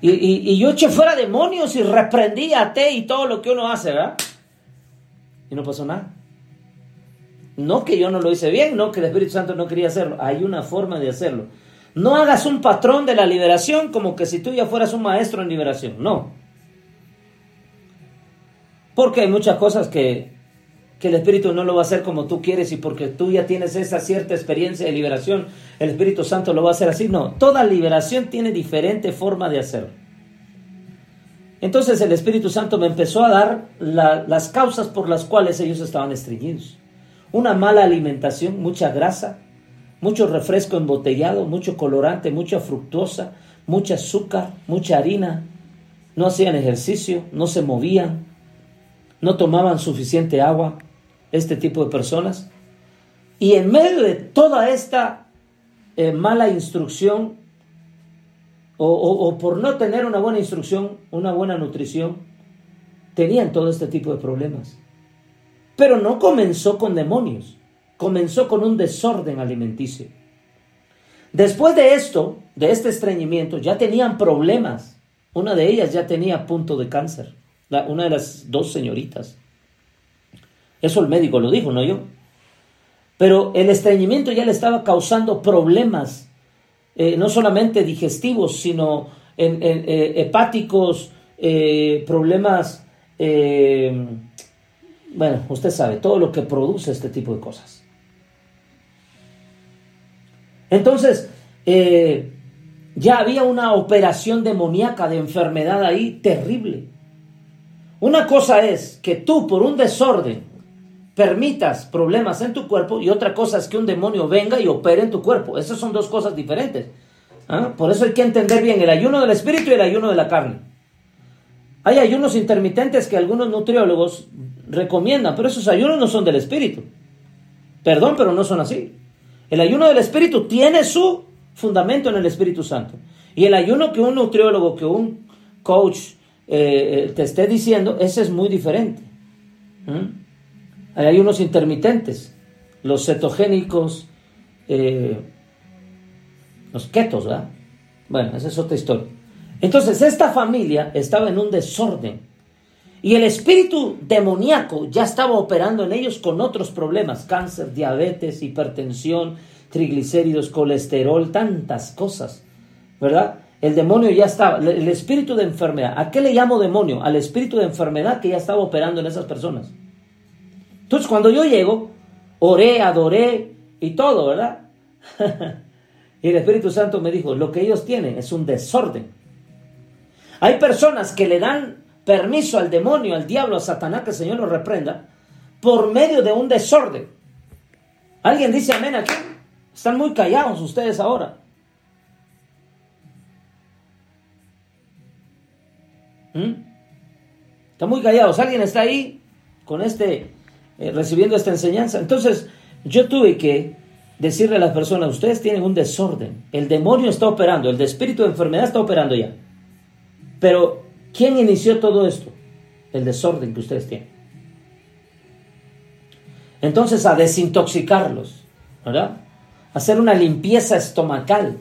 Y, yo eché fuera demonios y reprendí a té y todo lo que uno hace, ¿verdad? Y no pasó nada. No que yo no lo hice bien, no que el Espíritu Santo no quería hacerlo. Hay una forma de hacerlo. No hagas un patrón de la liberación como que si tú ya fueras un maestro en liberación. No. Porque hay muchas cosas que, que el Espíritu no lo va a hacer como tú quieres y porque tú ya tienes esa cierta experiencia de liberación, el Espíritu Santo lo va a hacer así. No, toda liberación tiene diferente forma de hacerlo. Entonces el Espíritu Santo me empezó a dar las causas por las cuales ellos estaban estreñidos. Una mala alimentación, mucha grasa, mucho refresco embotellado, mucho colorante, mucha fructosa, mucha azúcar, mucha harina. No hacían ejercicio, no se movían, no tomaban suficiente agua, este tipo de personas. Y en medio de toda esta eh, mala instrucción, o, por no tener una buena instrucción, una buena nutrición, tenían todo este tipo de problemas. Pero no comenzó con demonios, comenzó con un desorden alimenticio. Después de esto, de este estreñimiento, ya tenían problemas. Una de ellas ya tenía punto de cáncer, una de las dos señoritas. Eso el médico lo dijo, no yo. Pero el estreñimiento ya le estaba causando problemas, eh, no solamente digestivos, sino eh, hepáticos, eh, problemas, bueno, usted sabe, todo lo que produce este tipo de cosas. Entonces, ya había una operación demoníaca de enfermedad ahí terrible. Una cosa es que tú por un desorden permitas problemas en tu cuerpo y otra cosa es que un demonio venga y opere en tu cuerpo. Esas son dos cosas diferentes. ¿ah? Por eso hay que entender bien el ayuno del espíritu y el ayuno de la carne. Hay ayunos intermitentes que algunos nutriólogos recomiendan, pero esos ayunos no son del espíritu. Perdón, pero no son así. El ayuno del espíritu tiene su fundamento en el Espíritu Santo. Y el ayuno que un nutriólogo, que un coach, eh, te esté diciendo, ese es muy diferente. ¿Mm? Hay unos intermitentes, los cetogénicos, eh, los ketos, ¿verdad? Bueno, esa es otra historia. Entonces, esta familia estaba en un desorden. Y el espíritu demoníaco ya estaba operando en ellos con otros problemas, cáncer, diabetes, hipertensión, triglicéridos, colesterol, tantas cosas, ¿verdad? El demonio ya estaba, el espíritu de enfermedad. ¿A qué le llamo demonio? Al espíritu de enfermedad que ya estaba operando en esas personas. Entonces cuando yo llego, oré, adoré y todo, ¿verdad? y el Espíritu Santo me dijo, lo que ellos tienen es un desorden. Hay personas que le dan permiso al demonio, al diablo, a Satanás, que el Señor lo reprenda, por medio de un desorden. ¿Alguien dice amén aquí? Están muy callados ustedes ahora. ¿Mm? Están muy callados. ¿Alguien está ahí con este eh, recibiendo esta enseñanza. Entonces, yo tuve que decirle a las personas, ustedes tienen un desorden, el demonio está operando, el espíritu de enfermedad está operando ya. Pero, ¿quién inició todo esto? El desorden que ustedes tienen. Entonces, a desintoxicarlos, ¿verdad? Hacer una limpieza estomacal,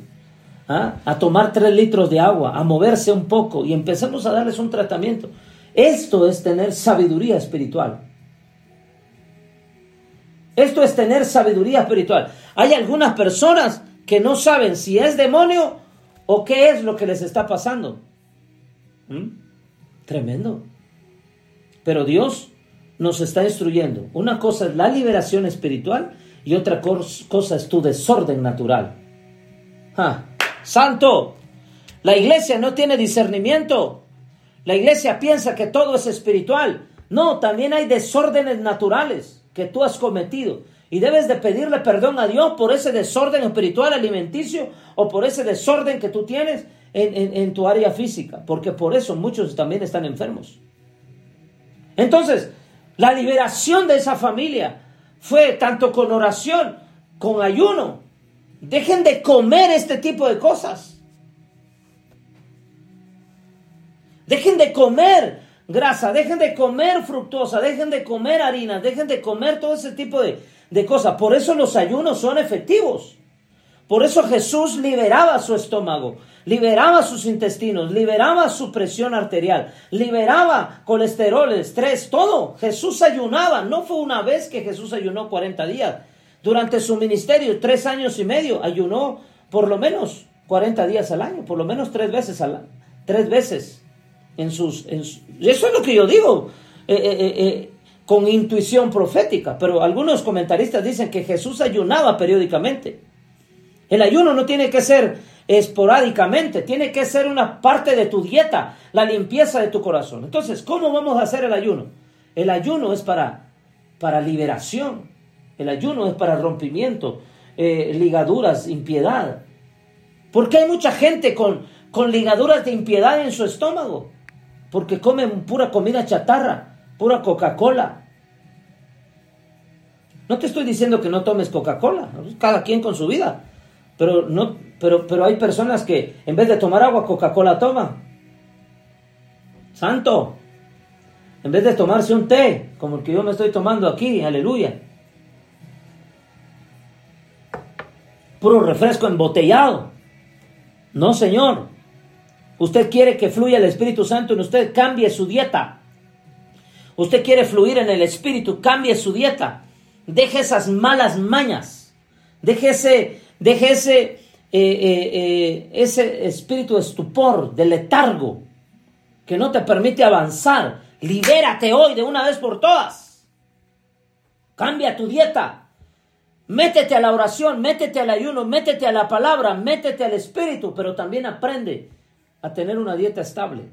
¿ah? a tomar tres litros de agua, a moverse un poco y empezamos a darles un tratamiento. Esto es tener sabiduría espiritual. Esto es tener sabiduría espiritual. Hay algunas personas que no saben si es demonio o qué es lo que les está pasando. ¿Mm? Tremendo. Pero Dios nos está instruyendo. Una cosa es la liberación espiritual y otra cosa es tu desorden natural. Ah, santo, la iglesia no tiene discernimiento. La iglesia piensa que todo es espiritual. No, también hay desórdenes naturales que tú has cometido. Y debes de pedirle perdón a Dios por ese desorden espiritual alimenticio o por ese desorden que tú tienes en, en, tu área física. Porque por eso muchos también están enfermos. Entonces, la liberación de esa familia fue tanto con oración, con ayuno. Dejen de comer este tipo de cosas. Dejen de comer grasa, dejen de comer fructosa, dejen de comer harina, dejen de comer todo ese tipo de, de cosas. Por eso los ayunos son efectivos. Por eso Jesús liberaba su estómago, liberaba sus intestinos, liberaba su presión arterial, liberaba colesterol, estrés, todo. Jesús ayunaba. No fue una vez que Jesús ayunó 40 días. Durante su ministerio, tres años y medio, ayunó por lo menos 40 días al año, por lo menos tres veces al año. Tres veces en sus, eso es lo que yo digo, eh, eh, eh, con intuición profética, pero algunos comentaristas dicen que Jesús ayunaba periódicamente. El ayuno no tiene que ser esporádicamente, tiene que ser una parte de tu dieta, la limpieza de tu corazón. Entonces, ¿cómo vamos a hacer el ayuno? El ayuno es para, para liberación, el ayuno es para rompimiento, ligaduras, impiedad. Porque hay mucha gente con, con ligaduras de impiedad en su estómago porque comen pura comida chatarra, pura Coca-Cola. No te estoy diciendo que no tomes Coca-Cola, cada quien con su vida, pero, no, pero, pero hay personas que en vez de tomar agua, Coca-Cola toman. Santo, en vez de tomarse un té, como el que yo me estoy tomando aquí, aleluya. Puro refresco embotellado. No, Señor. Usted quiere que fluya el Espíritu Santo en usted, cambie su dieta. Usted quiere fluir en el Espíritu, cambie su dieta. Deje esas malas mañas. Deje ese, deje ese, eh, eh, eh, ese espíritu de estupor, de letargo, que no te permite avanzar. Libérate hoy de una vez por todas. Cambia tu dieta. Métete a la oración, métete al ayuno, métete a la palabra, métete al espíritu, pero también aprende a tener una dieta estable,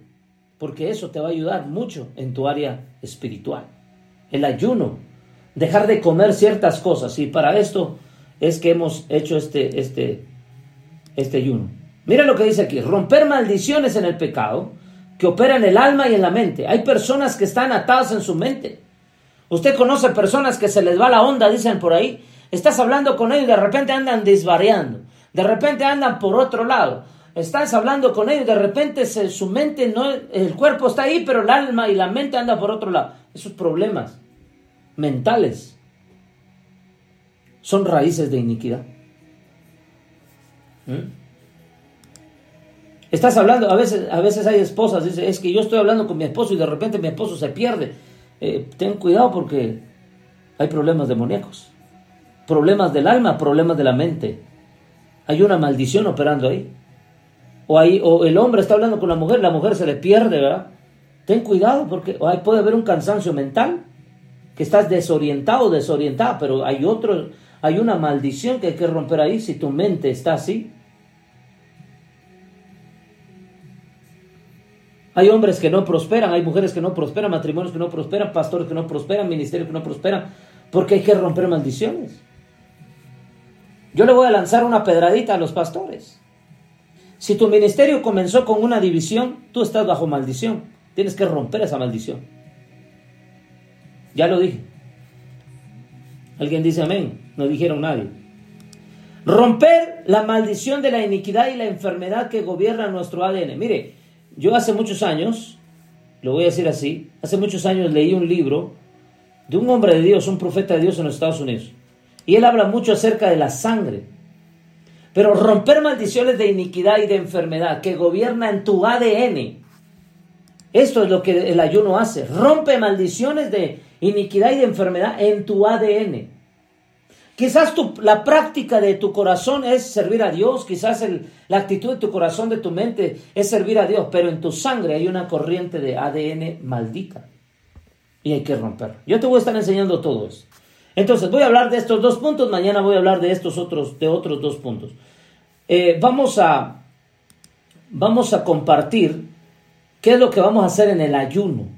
porque eso te va a ayudar mucho en tu área espiritual. El ayuno, dejar de comer ciertas cosas, y para esto es que hemos hecho este, este, este ayuno. Mira lo que dice aquí, romper maldiciones en el pecado que opera en el alma y en la mente. Hay personas que están atadas en su mente. Usted conoce personas que se les va la onda, dicen por ahí. Estás hablando con ellos y de repente andan desvariando. De repente andan por otro lado. estás hablando con ellos, de repente su mente, no, el cuerpo está ahí, pero el alma y la mente anda por otro lado. Esos problemas mentales son raíces de iniquidad. ¿Mm? Estás hablando, a veces, a veces hay esposas, dice, es que yo estoy hablando con mi esposo y de repente mi esposo se pierde. Eh, ten cuidado porque hay problemas demoníacos, problemas del alma, problemas de la mente. Hay una maldición operando ahí. O, ahí, o el hombre está hablando con la mujer, la mujer se le pierde, ¿verdad? Ten cuidado porque ahí puede haber un cansancio mental, que estás desorientado, desorientada, pero hay otro, hay una maldición que hay que romper ahí si tu mente está así. Hay hombres que no prosperan, hay mujeres que no prosperan, matrimonios que no prosperan, pastores que no prosperan, ministerios que no prosperan, porque hay que romper maldiciones. Yo le voy a lanzar una pedradita a los pastores. Si tu ministerio comenzó con una división, tú estás bajo maldición. Tienes que romper esa maldición. Ya lo dije. Alguien dice amén. No dijeron nadie. Romper la maldición de la iniquidad y la enfermedad que gobierna nuestro ADN. Mire, yo hace muchos años, lo voy a decir así, hace muchos años leí un libro de un hombre de Dios, un profeta de Dios en los Estados Unidos. Y él habla mucho acerca de la sangre. Pero romper maldiciones de iniquidad y de enfermedad que gobierna en tu ADN. Esto es lo que el ayuno hace. Rompe maldiciones de iniquidad y de enfermedad en tu ADN. Quizás la práctica de tu corazón es servir a Dios, quizás la actitud de tu corazón, de tu mente es servir a Dios, pero en tu sangre hay una corriente de ADN maldita y hay que romperla. Yo te voy a estar enseñando todo eso. Entonces, voy a hablar de estos dos puntos, mañana voy a hablar de estos otros, de otros dos puntos. Eh, vamos, a, vamos a compartir qué es lo que vamos a hacer en el ayuno.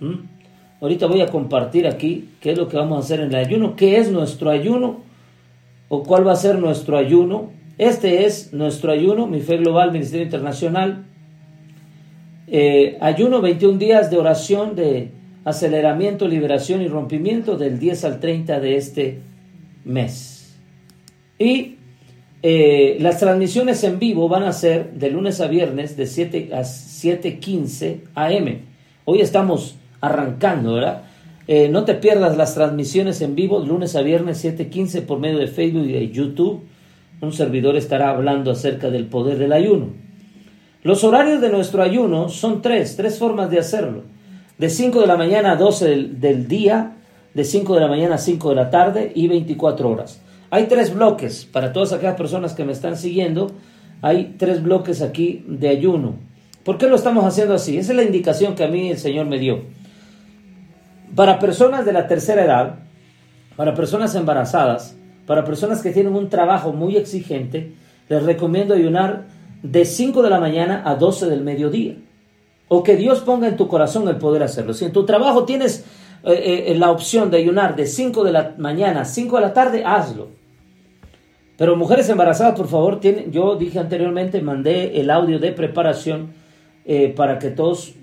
¿Mm? Ahorita voy a compartir aquí qué es lo que vamos a hacer en el ayuno, qué es nuestro ayuno o cuál va a ser nuestro ayuno. Este es nuestro ayuno, mi fe global, Ministerio Internacional. Eh, ayuno 21 días de oración de aceleramiento, liberación y rompimiento del 10 al 30 de este mes. Y eh, las transmisiones en vivo van a ser de lunes a viernes de 7 a 7.15 am. Hoy estamos arrancando, ¿verdad? Eh, no te pierdas las transmisiones en vivo lunes a viernes 7.15 por medio de Facebook y de YouTube. Un servidor estará hablando acerca del poder del ayuno. Los horarios de nuestro ayuno son tres, tres formas de hacerlo de 5 de la mañana a 12 del, día, de 5 de la mañana a 5 de la tarde y 24 horas. Hay tres bloques para todas aquellas personas que me están siguiendo. Hay tres bloques aquí de ayuno. ¿Por qué lo estamos haciendo así? Esa es la indicación que a mí el Señor me dio. Para personas de la tercera edad, para personas embarazadas, para personas que tienen un trabajo muy exigente, les recomiendo ayunar de 5 de la mañana a 12 del mediodía o que Dios ponga en tu corazón el poder hacerlo. Si en tu trabajo tienes eh, eh, la opción de ayunar de 5 de la mañana a 5 de la tarde, hazlo. Pero mujeres embarazadas, por favor, tienen, yo dije anteriormente, mandé el audio de preparación eh, para que todos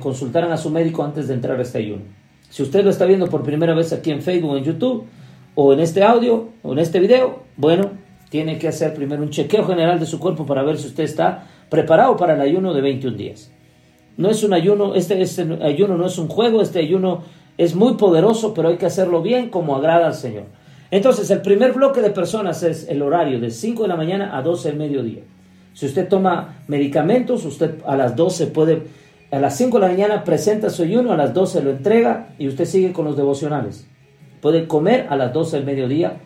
consultaran a su médico antes de entrar a este ayuno. Si usted lo está viendo por primera vez aquí en Facebook en YouTube, o en este audio, o en este video, bueno, tiene que hacer primero un chequeo general de su cuerpo para ver si usted está preparado para el ayuno de 21 días. No es un ayuno, este, ayuno no es un juego, este ayuno es muy poderoso, pero hay que hacerlo bien como agrada al Señor. Entonces, el primer bloque de personas es el horario de 5 de la mañana a 12 del mediodía. Si usted toma medicamentos, usted a las 12 puede, a las 5 de la mañana presenta su ayuno, a las 12 lo entrega y usted sigue con los devocionales. Puede comer a las 12 del mediodía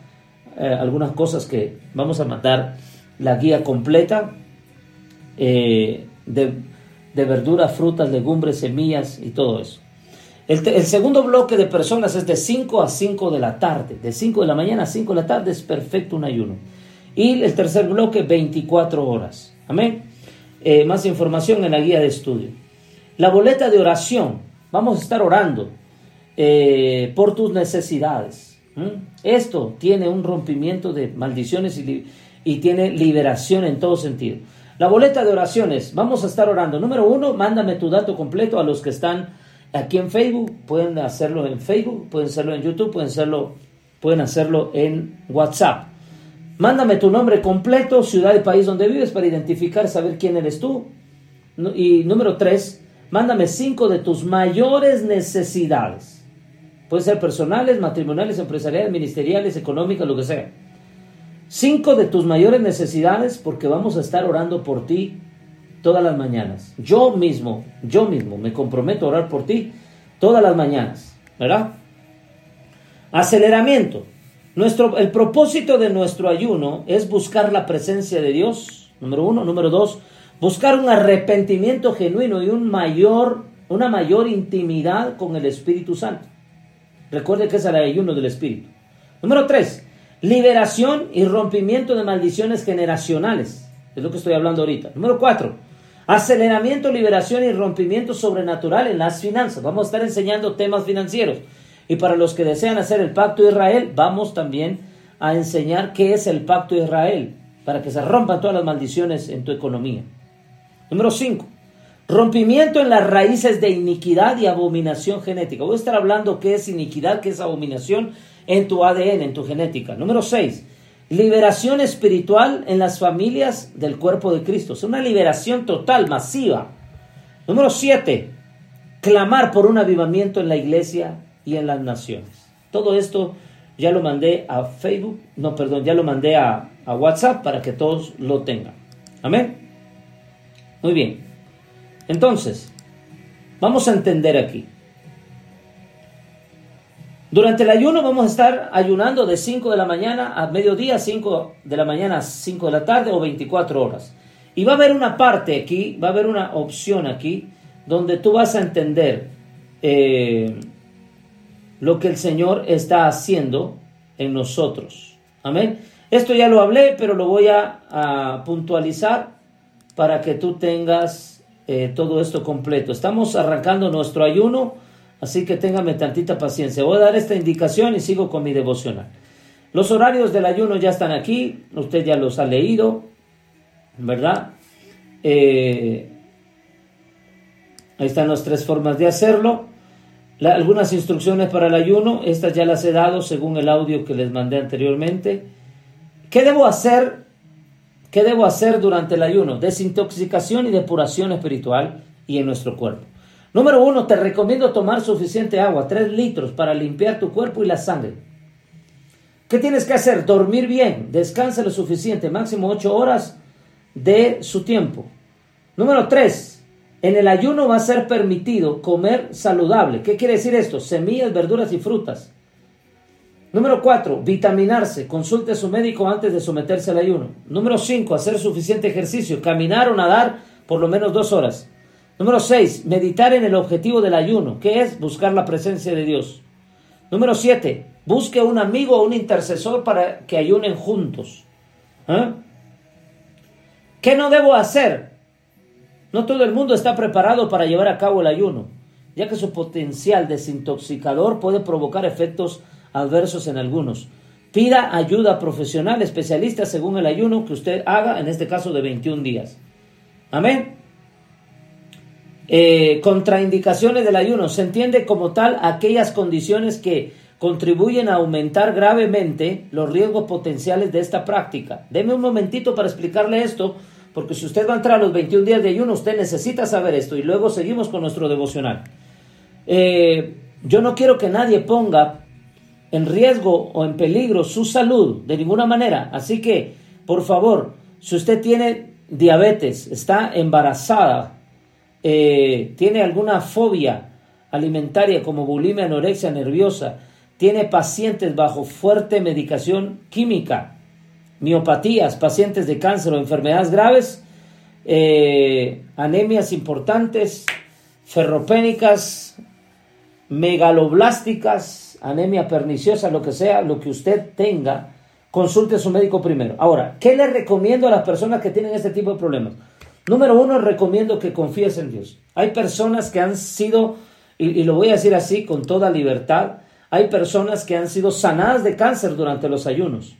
eh, algunas cosas que vamos a mandar la guía completa eh, de de verduras, frutas, legumbres, semillas y todo eso. El, segundo bloque de personas es de 5 a 5 de la tarde. De 5 de la mañana a 5 de la tarde es perfecto un ayuno. Y el tercer bloque, 24 horas. Amén. Eh, más información en la guía de estudio. La boleta de oración. Vamos a estar orando eh, por tus necesidades. Esto tiene un rompimiento de maldiciones y, y tiene liberación en todo sentido. La boleta de oraciones, vamos a estar orando. Número uno, mándame tu dato completo a los que están aquí en Facebook. Pueden hacerlo en Facebook, pueden hacerlo en YouTube, pueden hacerlo, pueden hacerlo en WhatsApp. Mándame tu nombre completo, ciudad y país donde vives para identificar, saber quién eres tú. Y número tres, mándame cinco de tus mayores necesidades. Pueden ser personales, matrimoniales, empresariales, ministeriales, económicas, lo que sea. Cinco de tus mayores necesidades porque vamos a estar orando por ti todas las mañanas. Yo mismo, yo mismo me comprometo a orar por ti todas las mañanas, ¿verdad? Aceleramiento. Nuestro, el propósito de nuestro ayuno es buscar la presencia de Dios, número uno. Número dos, buscar un arrepentimiento genuino y un mayor, una mayor intimidad con el Espíritu Santo. Recuerde que es el ayuno del Espíritu. Número tres, liberación y rompimiento de maldiciones generacionales. Es lo que estoy hablando ahorita. Número cuatro, aceleramiento, liberación y rompimiento sobrenatural en las finanzas. Vamos a estar enseñando temas financieros. Y para los que desean hacer el pacto de Israel, vamos también a enseñar qué es el pacto de Israel, para que se rompan todas las maldiciones en tu economía. Número 5. Rompimiento en las raíces de iniquidad y abominación genética. Voy a estar hablando qué es iniquidad, qué es abominación en tu ADN, en tu genética. Número 6. Liberación espiritual en las familias del cuerpo de Cristo. Es una liberación total, masiva. Número 7. Clamar por un avivamiento en la iglesia y en las naciones. Todo esto ya lo mandé a Facebook, no, perdón, ya lo mandé a, a WhatsApp para que todos lo tengan. Amén. Muy bien. Entonces, vamos a entender aquí. Durante el ayuno vamos a estar ayunando de 5 de la mañana a mediodía, 5 de la mañana a 5 de la tarde o 24 horas. Y va a haber una parte aquí, va a haber una opción aquí, donde tú vas a entender eh, lo que el Señor está haciendo en nosotros. Amén. Esto ya lo hablé, pero lo voy a, puntualizar para que tú tengas eh, todo esto completo. Estamos arrancando nuestro ayuno, así que téngame tantita paciencia. Voy a dar esta indicación y sigo con mi devocional. Los horarios del ayuno ya están aquí, usted ya los ha leído, ¿verdad? Eh, ahí están las tres formas de hacerlo algunas instrucciones para el ayuno, estas ya las he dado según el audio que les mandé anteriormente. ¿Qué debo hacer? ¿Qué debo hacer durante el ayuno? Desintoxicación y depuración espiritual y en nuestro cuerpo. Número uno, te recomiendo tomar suficiente agua, 3 litros, para limpiar tu cuerpo y la sangre. ¿Qué tienes que hacer? Dormir bien, descansa lo suficiente, máximo 8 horas de su tiempo. Número 3, en el ayuno va a ser permitido comer saludable. ¿Qué quiere decir esto? Semillas, verduras y frutas. Número 4. Vitaminarse. Consulte a su médico antes de someterse al ayuno. Número 5. Hacer suficiente ejercicio. Caminar o nadar por lo menos dos horas. Número 6. Meditar en el objetivo del ayuno. ¿Qué es? Buscar la presencia de Dios. Número 7. Busque un amigo o un intercesor para que ayunen juntos. ¿Eh? ¿Qué no debo hacer? No todo el mundo está preparado para llevar a cabo el ayuno, ya que su potencial desintoxicador puede provocar efectos adversos en algunos. Pida ayuda profesional, especialista según el ayuno que usted haga, en este caso de 21 días. Amén. Eh, contraindicaciones del ayuno. Se entiende como tal aquellas condiciones que contribuyen a aumentar gravemente los riesgos potenciales de esta práctica. Deme un momentito para explicarle esto porque si usted va a entrar a los 21 días de ayuno, usted necesita saber esto y luego seguimos con nuestro devocional. Eh, yo no quiero que nadie ponga en riesgo o en peligro su salud de ninguna manera. Así que, por favor, si usted tiene diabetes, está embarazada, eh, tiene alguna fobia alimentaria como bulimia, anorexia nerviosa, tiene pacientes bajo fuerte medicación química, miopatías, pacientes de cáncer o enfermedades graves, eh, anemias importantes, ferropénicas, megaloblásticas, anemia perniciosa, lo que sea, lo que usted tenga, consulte a su médico primero. Ahora, ¿qué le recomiendo a las personas que tienen este tipo de problemas? Número uno, recomiendo que confíes en Dios. Hay personas que han sido, y lo voy a decir así con toda libertad, hay personas que han sido sanadas de cáncer durante los ayunos.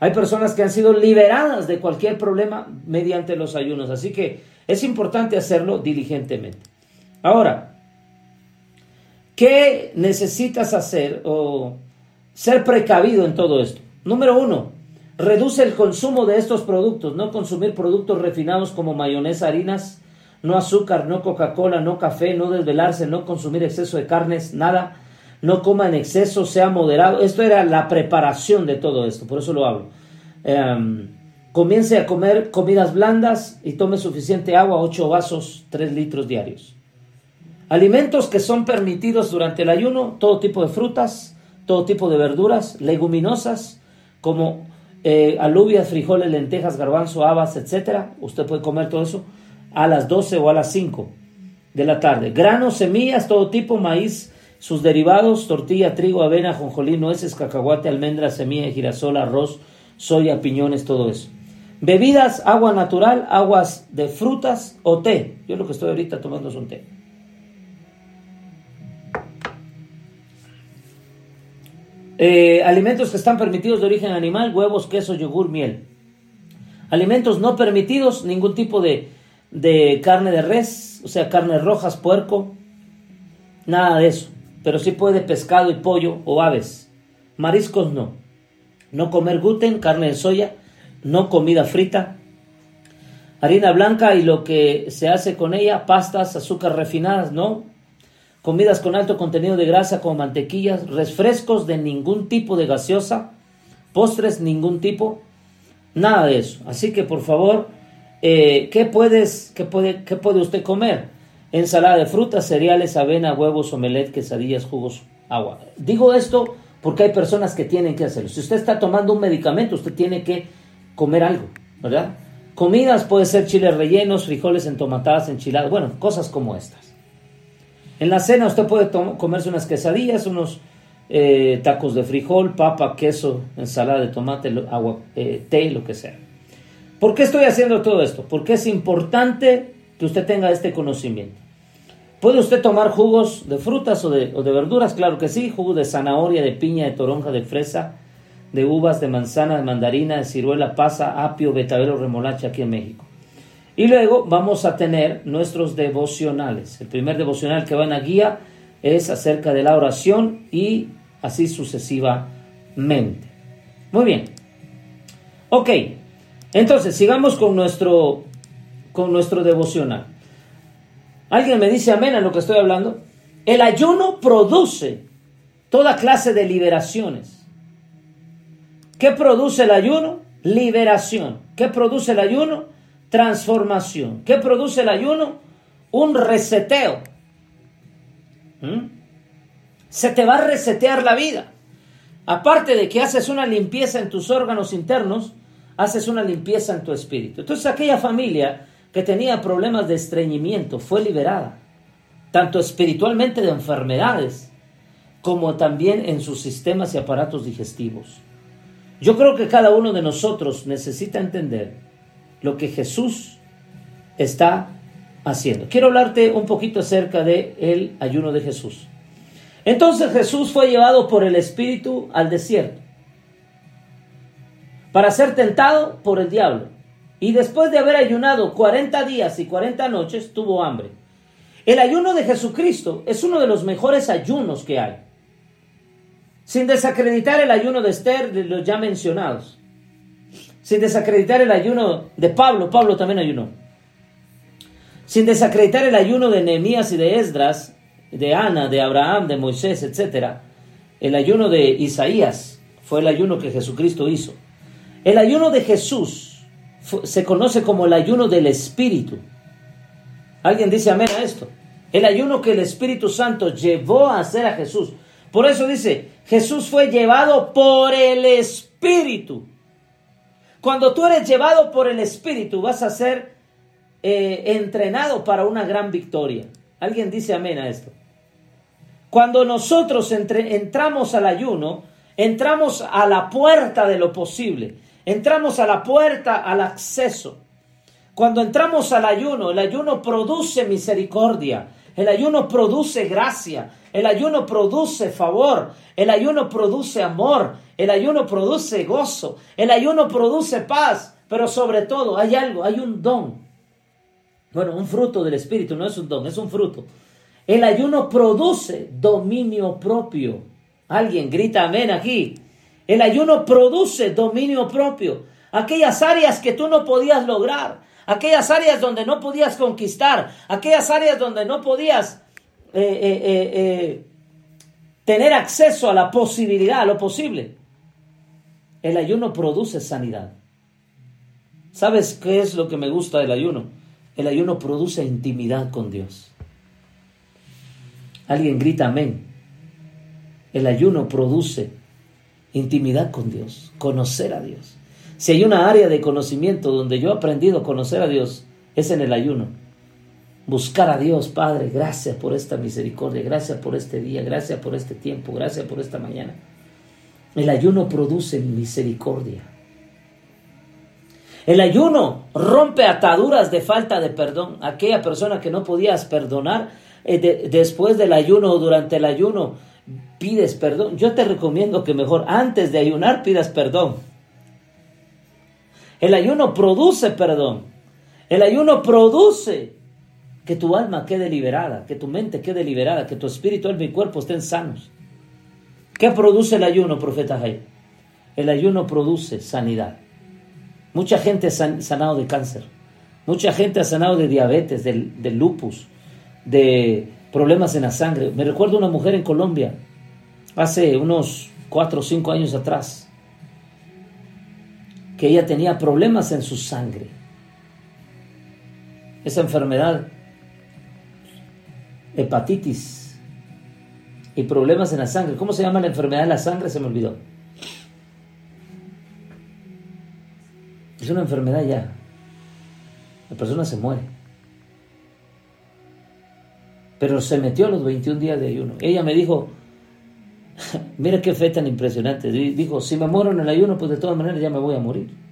Hay personas que han sido liberadas de cualquier problema mediante los ayunos. Así que es importante hacerlo diligentemente. Ahora, ¿qué necesitas hacer o ser precavido en todo esto? Número uno, Reduce el consumo de estos productos, no consumir productos refinados como mayonesa, harinas, no azúcar, no Coca-Cola, no café, no desvelarse, no consumir exceso de carnes, nada, no coma en exceso, sea moderado. Esto era la preparación de todo esto, por eso lo hablo. Em, comience a comer comidas blandas y tome suficiente agua, 8 vasos, 3 litros diarios. Alimentos que son permitidos durante el ayuno, todo tipo de frutas, todo tipo de verduras, leguminosas, como eh, alubias, frijoles, lentejas, garbanzo, habas, etc. Usted puede comer todo eso a las 12 o a las 5 de la tarde. Granos, semillas, todo tipo, maíz, sus derivados, tortilla, trigo, avena, jonjolí, nueces, cacahuate, almendra, semilla, girasol, arroz, soya, piñones, todo eso. Bebidas, agua natural, aguas de frutas o té. Yo lo que estoy ahorita tomando es un té. Eh, alimentos que están permitidos de origen animal, huevos, queso, yogur, miel. Alimentos no permitidos, ningún tipo de, de carne de res, o sea, carnes rojas, puerco, nada de eso. Pero sí puede pescado y pollo o aves. Mariscos no. No comer gluten, carne de soya, no comida frita. Harina blanca y lo que se hace con ella, pastas, azúcar refinadas, no comidas con alto contenido de grasa como mantequillas, refrescos de ningún tipo de gaseosa, postres ningún tipo, nada de eso. Así que por favor, eh, ¿qué, puedes, qué, puede, ¿qué puede usted comer? Ensalada de frutas, cereales, avena, huevos, omelet, quesadillas, jugos, agua. Digo esto porque hay personas que tienen que hacerlo. Si usted está tomando un medicamento, usted tiene que comer algo, ¿verdad? Comidas puede ser chiles rellenos, frijoles entomatadas, enchiladas, bueno, cosas como estas. En la cena usted puede comerse unas quesadillas, unos eh, tacos de frijol, papa, queso, ensalada de tomate, agua, eh, té, lo que sea. ¿Por qué estoy haciendo todo esto? Porque es importante que usted tenga este conocimiento. ¿Puede usted tomar jugos de frutas o de, verduras? Claro que sí, jugo de zanahoria, de piña, de toronja, de fresa, de uvas, de manzana, de mandarina, de ciruela, pasa, apio, betabel o remolacha aquí en México. Y luego vamos a tener nuestros devocionales. El primer devocional que va en la guía es acerca de la oración y así sucesivamente. Muy bien. Ok, entonces sigamos con nuestro, con nuestro devocional. ¿Alguien me dice amén a lo que estoy hablando? El ayuno produce toda clase de liberaciones. ¿Qué produce el ayuno? Liberación. ¿Qué produce el ayuno? Transformación. ¿Qué produce el ayuno? Un reseteo. ¿Mm? Se te va a resetear la vida. Aparte de que haces una limpieza en tus órganos internos, haces una limpieza en tu espíritu. Entonces aquella familia que tenía problemas de estreñimiento fue liberada, tanto espiritualmente de enfermedades, como también en sus sistemas y aparatos digestivos. Yo creo que cada uno de nosotros necesita entender lo que Jesús está haciendo. Quiero hablarte un poquito acerca del el ayuno de Jesús. Entonces Jesús fue llevado por el Espíritu al desierto para ser tentado por el diablo. Y después de haber ayunado 40 días y 40 noches, tuvo hambre. El ayuno de Jesucristo es uno de los mejores ayunos que hay. Sin desacreditar el ayuno de Esther, de los ya mencionados sin desacreditar el ayuno de Pablo, Pablo también ayunó, sin desacreditar el ayuno de Nehemías y de Esdras, de Ana, de Abraham, de Moisés, etc. El ayuno de Isaías fue el ayuno que Jesucristo hizo. El ayuno de Jesús se conoce como el ayuno del Espíritu. ¿Alguien dice amén a esto? El ayuno que el Espíritu Santo llevó a hacer a Jesús. Por eso dice, Jesús fue llevado por el Espíritu. Cuando tú eres llevado por el Espíritu, vas a ser eh, entrenado para una gran victoria. ¿Alguien dice amén a esto? Cuando nosotros entramos al ayuno, entramos a la puerta de lo posible, entramos a la puerta al acceso. Cuando entramos al ayuno, el ayuno produce misericordia, el ayuno produce gracia, el ayuno produce favor, el ayuno produce amor, el ayuno produce gozo, el ayuno produce paz, pero sobre todo hay algo, hay un don. Bueno, un fruto del Espíritu, no es un don, es un fruto. El ayuno produce dominio propio. Alguien grita amén aquí. El ayuno produce dominio propio. Aquellas áreas que tú no podías lograr, aquellas áreas donde no podías conquistar, aquellas áreas donde no podías eh, eh, eh, tener acceso a la posibilidad, a lo posible. El ayuno produce sanidad. ¿Sabes qué es lo que me gusta del ayuno? El ayuno produce intimidad con Dios. Alguien grita amén. El ayuno produce intimidad con Dios, conocer a Dios. Si hay una área de conocimiento donde yo he aprendido a conocer a Dios, es en el ayuno. Buscar a Dios, Padre, gracias por esta misericordia, gracias por este día, gracias por este tiempo, gracias por esta mañana. El ayuno produce misericordia. El ayuno rompe ataduras de falta de perdón. Aquella persona que no podías perdonar eh, después del ayuno o durante el ayuno, pides perdón. Yo te recomiendo que mejor antes de ayunar pidas perdón. El ayuno produce perdón. El ayuno produce que tu alma quede liberada, que tu mente quede liberada, que tu espíritu, alma y cuerpo estén sanos. ¿Qué produce el ayuno, profeta Jai? El ayuno produce sanidad. Mucha gente ha sanado de cáncer. Mucha gente ha sanado de diabetes, de, lupus, de problemas en la sangre. Me recuerdo una mujer en Colombia, hace unos cuatro o cinco años atrás, que ella tenía problemas en su sangre. Esa enfermedad hepatitis y problemas en la sangre. ¿Cómo se llama la enfermedad de la sangre? Se me olvidó. Es una enfermedad ya. La persona se muere. Pero se metió a los 21 días de ayuno. Ella me dijo, mira qué fe tan impresionante. Dijo, si me muero en el ayuno, pues de todas maneras ya me voy a morir.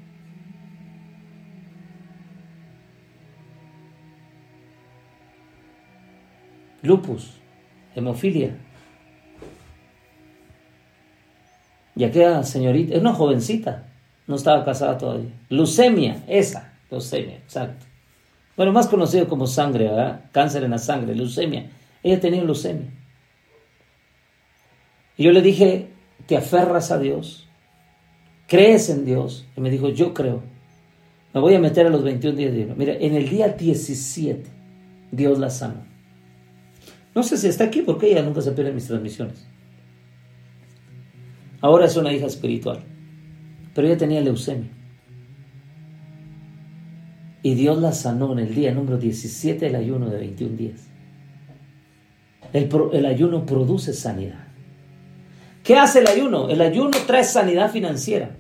lupus, hemofilia. Y aquella señorita, es una jovencita, no estaba casada todavía. Leucemia, esa, leucemia, exacto. Bueno, más conocido como sangre, ¿verdad? Cáncer en la sangre, leucemia. Ella tenía leucemia. Y yo le dije, ¿te aferras a Dios? ¿Crees en Dios? Y me dijo, yo creo. Me voy a meter a los 21 días de ayuno. Mira, en el día 17, Dios la sanó. No sé si está aquí porque ella nunca se pierde mis transmisiones. Ahora es una hija espiritual, pero ella tenía leucemia. Y Dios la sanó en el día número 17 del ayuno de 21 días. El, ayuno produce sanidad. ¿Qué hace el ayuno? El ayuno trae sanidad financiera.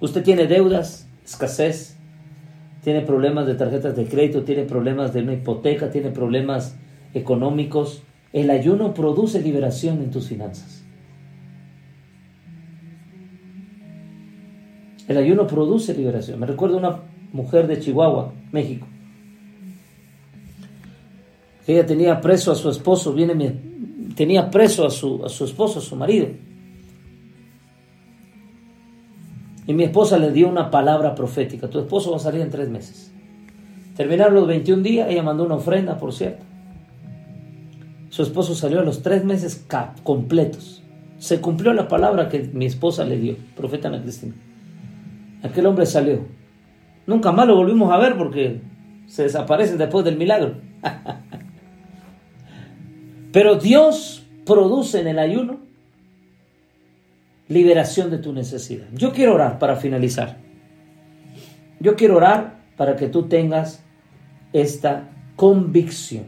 Usted tiene deudas, escasez, tiene problemas de tarjetas de crédito, tiene problemas de una hipoteca, tiene problemas económicos, el ayuno produce liberación en tus finanzas. El ayuno produce liberación. Me recuerdo una mujer de Chihuahua, México. Ella tenía preso a su esposo, viene tenía preso a su, esposo, a su marido. Y mi esposa le dio una palabra profética. Tu esposo va a salir en tres meses. Terminaron los 21 días, ella mandó una ofrenda, por cierto. Su esposo salió a los tres meses completos. Se cumplió la palabra que mi esposa le dio, profeta Ana. Aquel hombre salió. Nunca más lo volvimos a ver porque se desaparece después del milagro. Pero Dios produce en el ayuno liberación de tu necesidad. Yo quiero orar para finalizar. Yo quiero orar para que tú tengas esta convicción.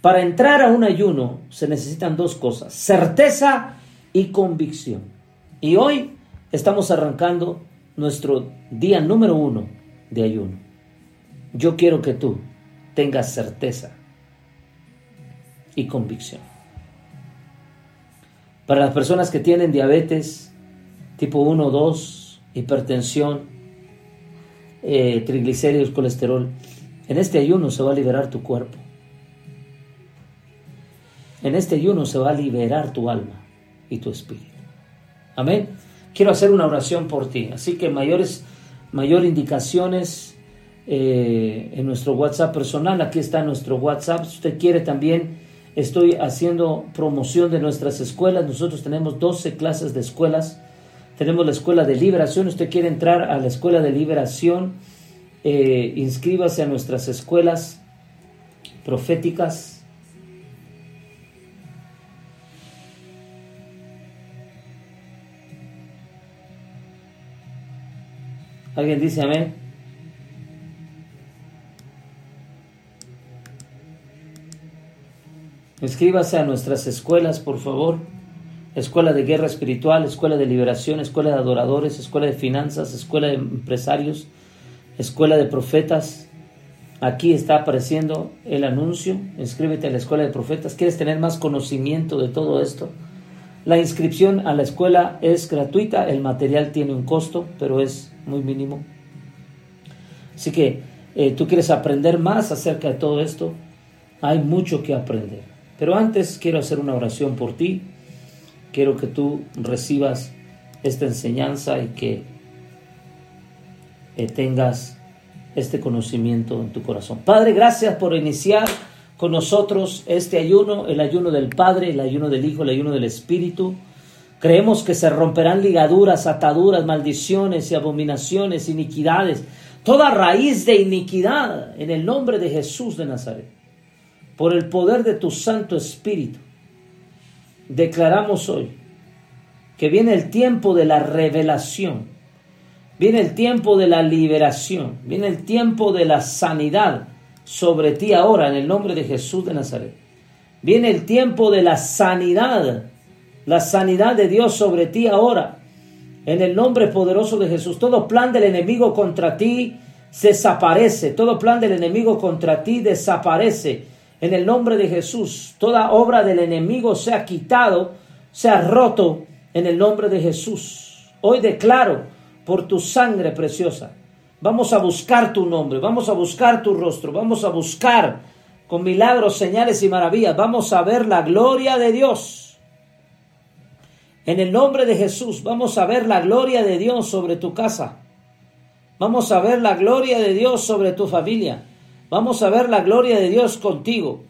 Para entrar a un ayuno se necesitan dos cosas, certeza y convicción. Y hoy estamos arrancando nuestro día número uno de ayuno. Yo quiero que tú tengas certeza y convicción. Para las personas que tienen diabetes tipo 1 o 2, hipertensión, eh, triglicéridos, colesterol, en este ayuno se va a liberar tu cuerpo. En este ayuno se va a liberar tu alma y tu espíritu. Amén. Quiero hacer una oración por ti. Así que mayores, mayor indicaciones eh, en nuestro WhatsApp personal. Aquí está nuestro WhatsApp. Si usted quiere también, estoy haciendo promoción de nuestras escuelas. Nosotros tenemos 12 clases de escuelas Tenemos la escuela de liberación. Usted quiere entrar a la escuela de liberación. Eh, inscríbase a nuestras escuelas proféticas. ¿Alguien dice amén? Inscríbase a nuestras escuelas, por favor. Escuela de Guerra Espiritual, Escuela de Liberación, Escuela de Adoradores, Escuela de Finanzas, Escuela de Empresarios, Escuela de Profetas. Aquí está apareciendo el anuncio. Inscríbete a la Escuela de Profetas. ¿Quieres tener más conocimiento de todo esto? La inscripción a la escuela es gratuita, el material tiene un costo, pero es muy mínimo. Así que eh, tú quieres aprender más acerca de todo esto, hay mucho que aprender. Pero antes quiero hacer una oración por ti. Quiero que tú recibas esta enseñanza y que eh, tengas este conocimiento en tu corazón. Padre, gracias por iniciar con nosotros este ayuno, el ayuno del Padre, el ayuno del Hijo, el ayuno del Espíritu. Creemos que se romperán ligaduras, ataduras, maldiciones y abominaciones, iniquidades, toda raíz de iniquidad en el nombre de Jesús de Nazaret. Por el poder de tu Santo Espíritu, declaramos hoy que viene el tiempo de la revelación, viene el tiempo de la liberación, viene el tiempo de la sanidad sobre ti ahora en el nombre de Jesús de Nazaret. Viene el tiempo de la sanidad, la sanidad de Dios sobre ti ahora en el nombre poderoso de Jesús. Todo plan del enemigo contra ti desaparece, todo plan del enemigo contra ti desaparece en el nombre de Jesús. Toda obra del enemigo sea quitado, sea roto en el nombre de Jesús. Hoy declaro por tu sangre preciosa Vamos a buscar tu nombre, vamos a buscar tu rostro, vamos a buscar con milagros, señales y maravillas, vamos a ver la gloria de Dios. En el nombre de Jesús, vamos a ver la gloria de Dios sobre tu casa. Vamos a ver la gloria de Dios sobre tu familia. Vamos a ver la gloria de Dios contigo.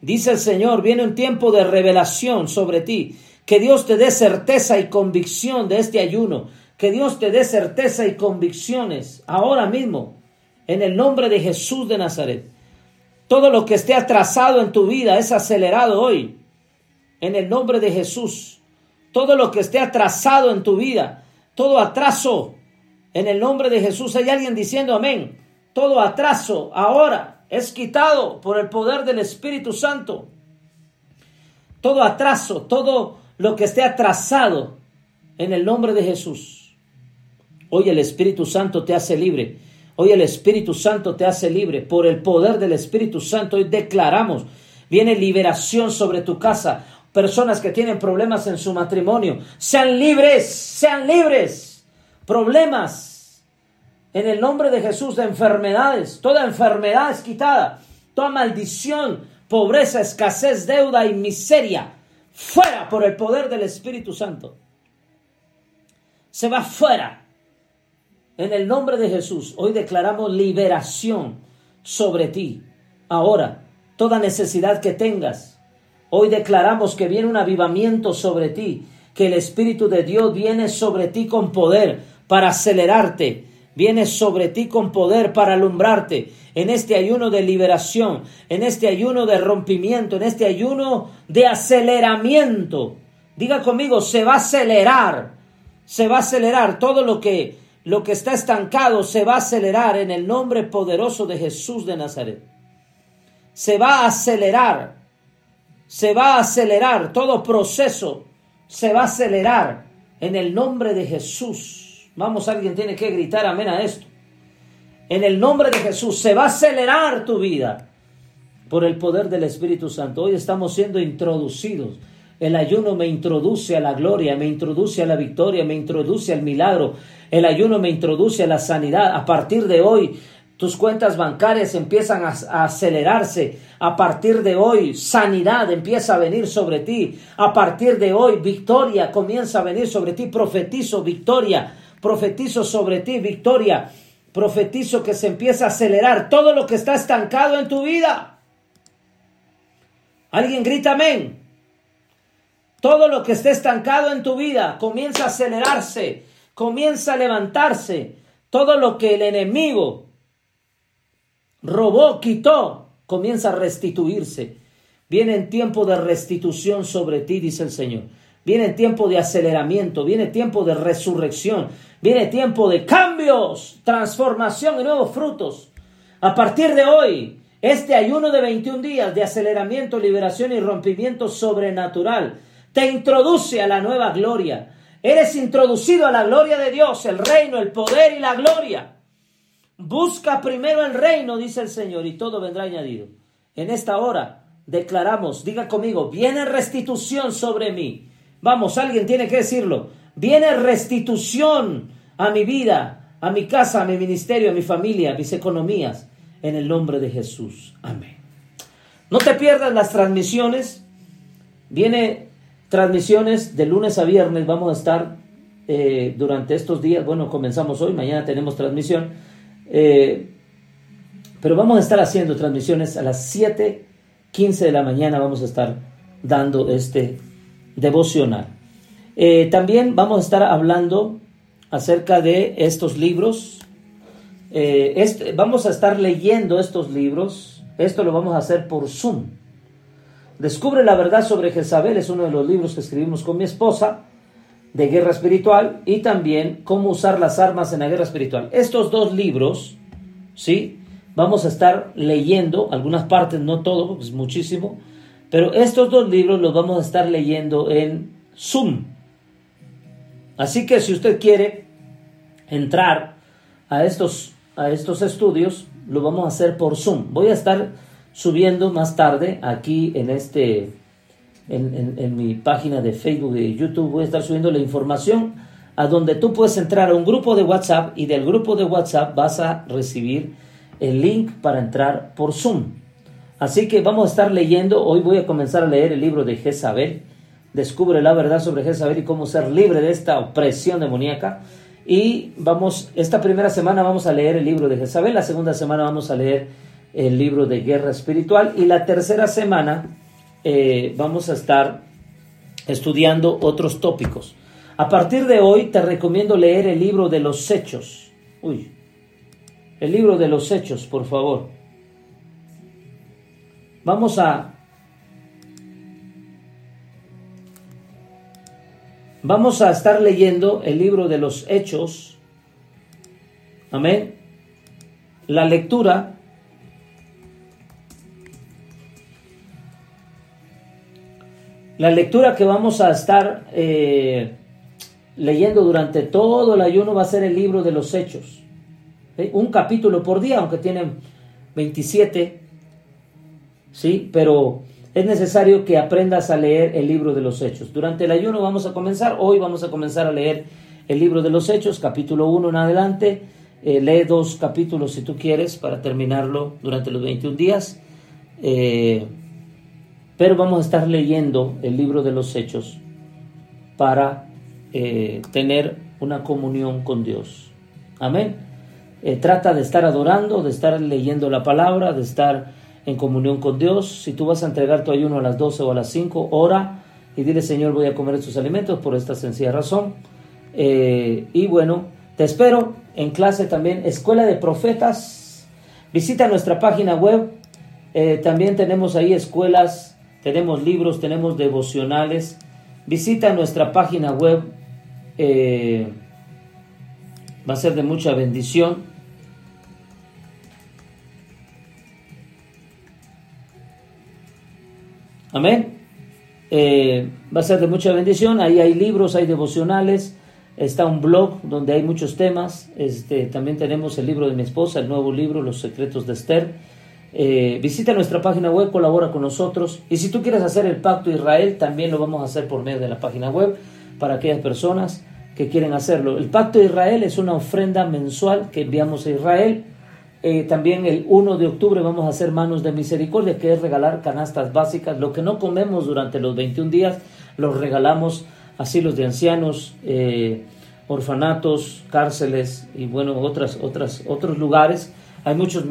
Dice el Señor, viene un tiempo de revelación sobre ti. Que Dios te dé certeza y convicción de este ayuno que Dios te dé certeza y convicciones ahora mismo, en el nombre de Jesús de Nazaret. Todo lo que esté atrasado en tu vida es acelerado hoy, en el nombre de Jesús. Todo lo que esté atrasado en tu vida, todo atraso, en el nombre de Jesús. Hay alguien diciendo amén. Todo atraso ahora es quitado por el poder del Espíritu Santo. Todo atraso, todo lo que esté atrasado, en el nombre de Jesús. Hoy el Espíritu Santo te hace libre. Hoy el Espíritu Santo te hace libre. Por el poder del Espíritu Santo hoy declaramos, viene liberación sobre tu casa. Personas que tienen problemas en su matrimonio, sean libres, sean libres. Problemas en el nombre de Jesús de enfermedades. Toda enfermedad es quitada. Toda maldición, pobreza, escasez, deuda y miseria. Fuera por el poder del Espíritu Santo. Se va fuera en el nombre de Jesús, hoy declaramos liberación sobre ti. Ahora, toda necesidad que tengas, hoy declaramos que viene un avivamiento sobre ti, que el Espíritu de Dios viene sobre ti con poder para acelerarte, viene sobre ti con poder para alumbrarte en este ayuno de liberación, en este ayuno de rompimiento, en este ayuno de aceleramiento. Diga conmigo, se va a acelerar, se va a acelerar todo lo que lo que está estancado se va a acelerar en el nombre poderoso de Jesús de Nazaret. Se va a acelerar, se va a acelerar, todo proceso se va a acelerar en el nombre de Jesús. Vamos, alguien tiene que gritar amén a esto. En el nombre de Jesús se va a acelerar tu vida por el poder del Espíritu Santo. Hoy estamos siendo introducidos el ayuno me introduce a la gloria, me introduce a la victoria, me introduce al milagro. El ayuno me introduce a la sanidad. A partir de hoy, tus cuentas bancarias empiezan a, acelerarse. A partir de hoy, sanidad empieza a venir sobre ti. A partir de hoy, victoria comienza a venir sobre ti. Profetizo victoria. Profetizo sobre ti victoria. Profetizo que se empieza a acelerar todo lo que está estancado en tu vida. Alguien grita amén. Todo lo que esté estancado en tu vida comienza a acelerarse, comienza a levantarse. Todo lo que el enemigo robó, quitó, comienza a restituirse. Viene en tiempo de restitución sobre ti, dice el Señor. Viene tiempo de aceleramiento, viene tiempo de resurrección, viene tiempo de cambios, transformación y nuevos frutos. A partir de hoy, este ayuno de 21 días de aceleramiento, liberación y rompimiento sobrenatural te introduce a la nueva gloria. Eres introducido a la gloria de Dios, el reino, el poder y la gloria. Busca primero el reino, dice el Señor, y todo vendrá añadido. En esta hora declaramos, diga conmigo, viene restitución sobre mí. Vamos, alguien tiene que decirlo. Viene restitución a mi vida, a mi casa, a mi ministerio, a mi familia, a mis economías, en el nombre de Jesús. Amén. No te pierdas las transmisiones. Viene transmisiones de lunes a viernes. Vamos a estar eh, durante estos días. Bueno, comenzamos hoy, mañana tenemos transmisión. Eh, pero vamos a estar haciendo transmisiones a las 7:15 de la mañana. Vamos a estar dando este devocional. Eh, también vamos a estar hablando acerca de estos libros. Este, vamos a estar leyendo estos libros. Esto lo vamos a hacer por Zoom. Descubre la verdad sobre Jezabel es uno de los libros que escribimos con mi esposa de guerra espiritual y también cómo usar las armas en la guerra espiritual. Estos dos libros, ¿sí? Vamos a estar leyendo algunas partes, no todo, es muchísimo, pero estos dos libros los vamos a estar leyendo en Zoom. Así que si usted quiere entrar a estos, a estos estudios, lo vamos a hacer por Zoom. Voy a estar subiendo más tarde aquí en este en, mi página de Facebook y YouTube voy a estar subiendo la información a donde tú puedes entrar a un grupo de WhatsApp y del grupo de WhatsApp vas a recibir el link para entrar por Zoom. Así que vamos a estar leyendo, hoy voy a comenzar a leer el libro de Jezabel, descubre la verdad sobre Jezabel y cómo ser libre de esta opresión demoníaca. Y vamos, esta primera semana vamos a leer el libro de Jezabel, la segunda semana vamos a leer el libro de guerra espiritual y la tercera semana eh, vamos a estar estudiando otros tópicos. A partir de hoy te recomiendo leer el libro de los hechos. Uy, el libro de los hechos, por favor. Vamos a Vamos a estar leyendo el libro de los Hechos. Amén. La lectura La lectura que vamos a estar eh, leyendo durante todo el ayuno va a ser el libro de los Hechos. Un capítulo por día, aunque tienen 27 ¿sí? Pero es necesario que aprendas a leer el libro de los Hechos. Durante el ayuno vamos a comenzar, hoy vamos a comenzar a leer el libro de los Hechos, capítulo 1 en adelante. Eh, lee dos capítulos si tú quieres para terminarlo durante los 21 días. Eh, pero vamos a estar leyendo el libro de los Hechos para eh, tener una comunión con Dios. Amén. trata de estar adorando, de estar leyendo la palabra, de estar en comunión con Dios. Si tú vas a entregar tu ayuno a las 12 o a las 5, ora y dile, Señor, voy a comer estos alimentos por esta sencilla razón. Eh, y bueno, te espero en clase también, Escuela de Profetas. Visita nuestra página web. Eh, también tenemos ahí escuelas, tenemos libros, tenemos devocionales. Visita nuestra página web. Eh, va a ser de mucha bendición. Amén. Eh, va a ser de mucha bendición. Ahí hay libros, hay devocionales. Está un blog donde hay muchos temas. Este, también tenemos el libro de mi esposa, el nuevo libro, Los secretos de Esther. Eh, visita nuestra página web, colabora con nosotros. Y si tú quieres hacer el pacto Israel, también lo vamos a hacer por medio de la página web para aquellas personas que quieren hacerlo. El pacto de Israel es una ofrenda mensual que enviamos a Israel eh, también el 1 de octubre vamos a hacer manos de misericordia, que es regalar canastas básicas. Lo que no comemos durante los 21 días, los regalamos asilos de ancianos, eh, orfanatos, cárceles y bueno, otras, otras, otros lugares. Hay muchos,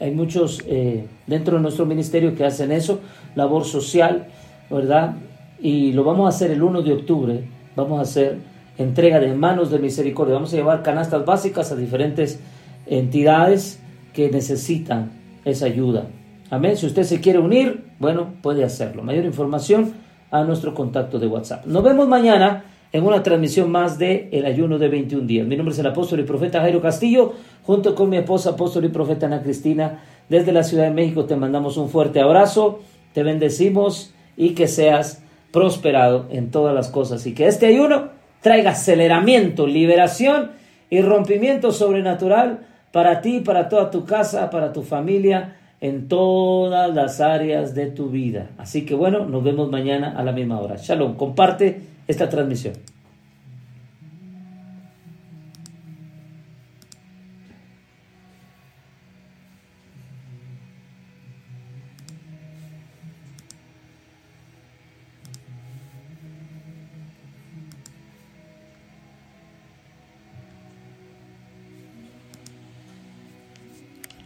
hay muchos eh, dentro de nuestro ministerio que hacen eso, labor social, ¿verdad? y lo vamos a hacer el 1 de octubre. Vamos a hacer entrega de manos de misericordia. Vamos a llevar canastas básicas a diferentes entidades que necesitan esa ayuda. Amén. Si usted se quiere unir, bueno, puede hacerlo. Mayor información a nuestro contacto de WhatsApp. Nos vemos mañana en una transmisión más de El Ayuno de 21 días. Mi nombre es el apóstol y profeta Jairo Castillo, junto con mi esposa apóstol y profeta Ana Cristina. Desde la Ciudad de México te mandamos un fuerte abrazo, te bendecimos y que seas prosperado en todas las cosas y que este ayuno traiga aceleramiento, liberación y rompimiento sobrenatural para ti, para toda tu casa, para tu familia, en todas las áreas de tu vida. Así que bueno, nos vemos mañana a la misma hora. Shalom, comparte esta transmisión.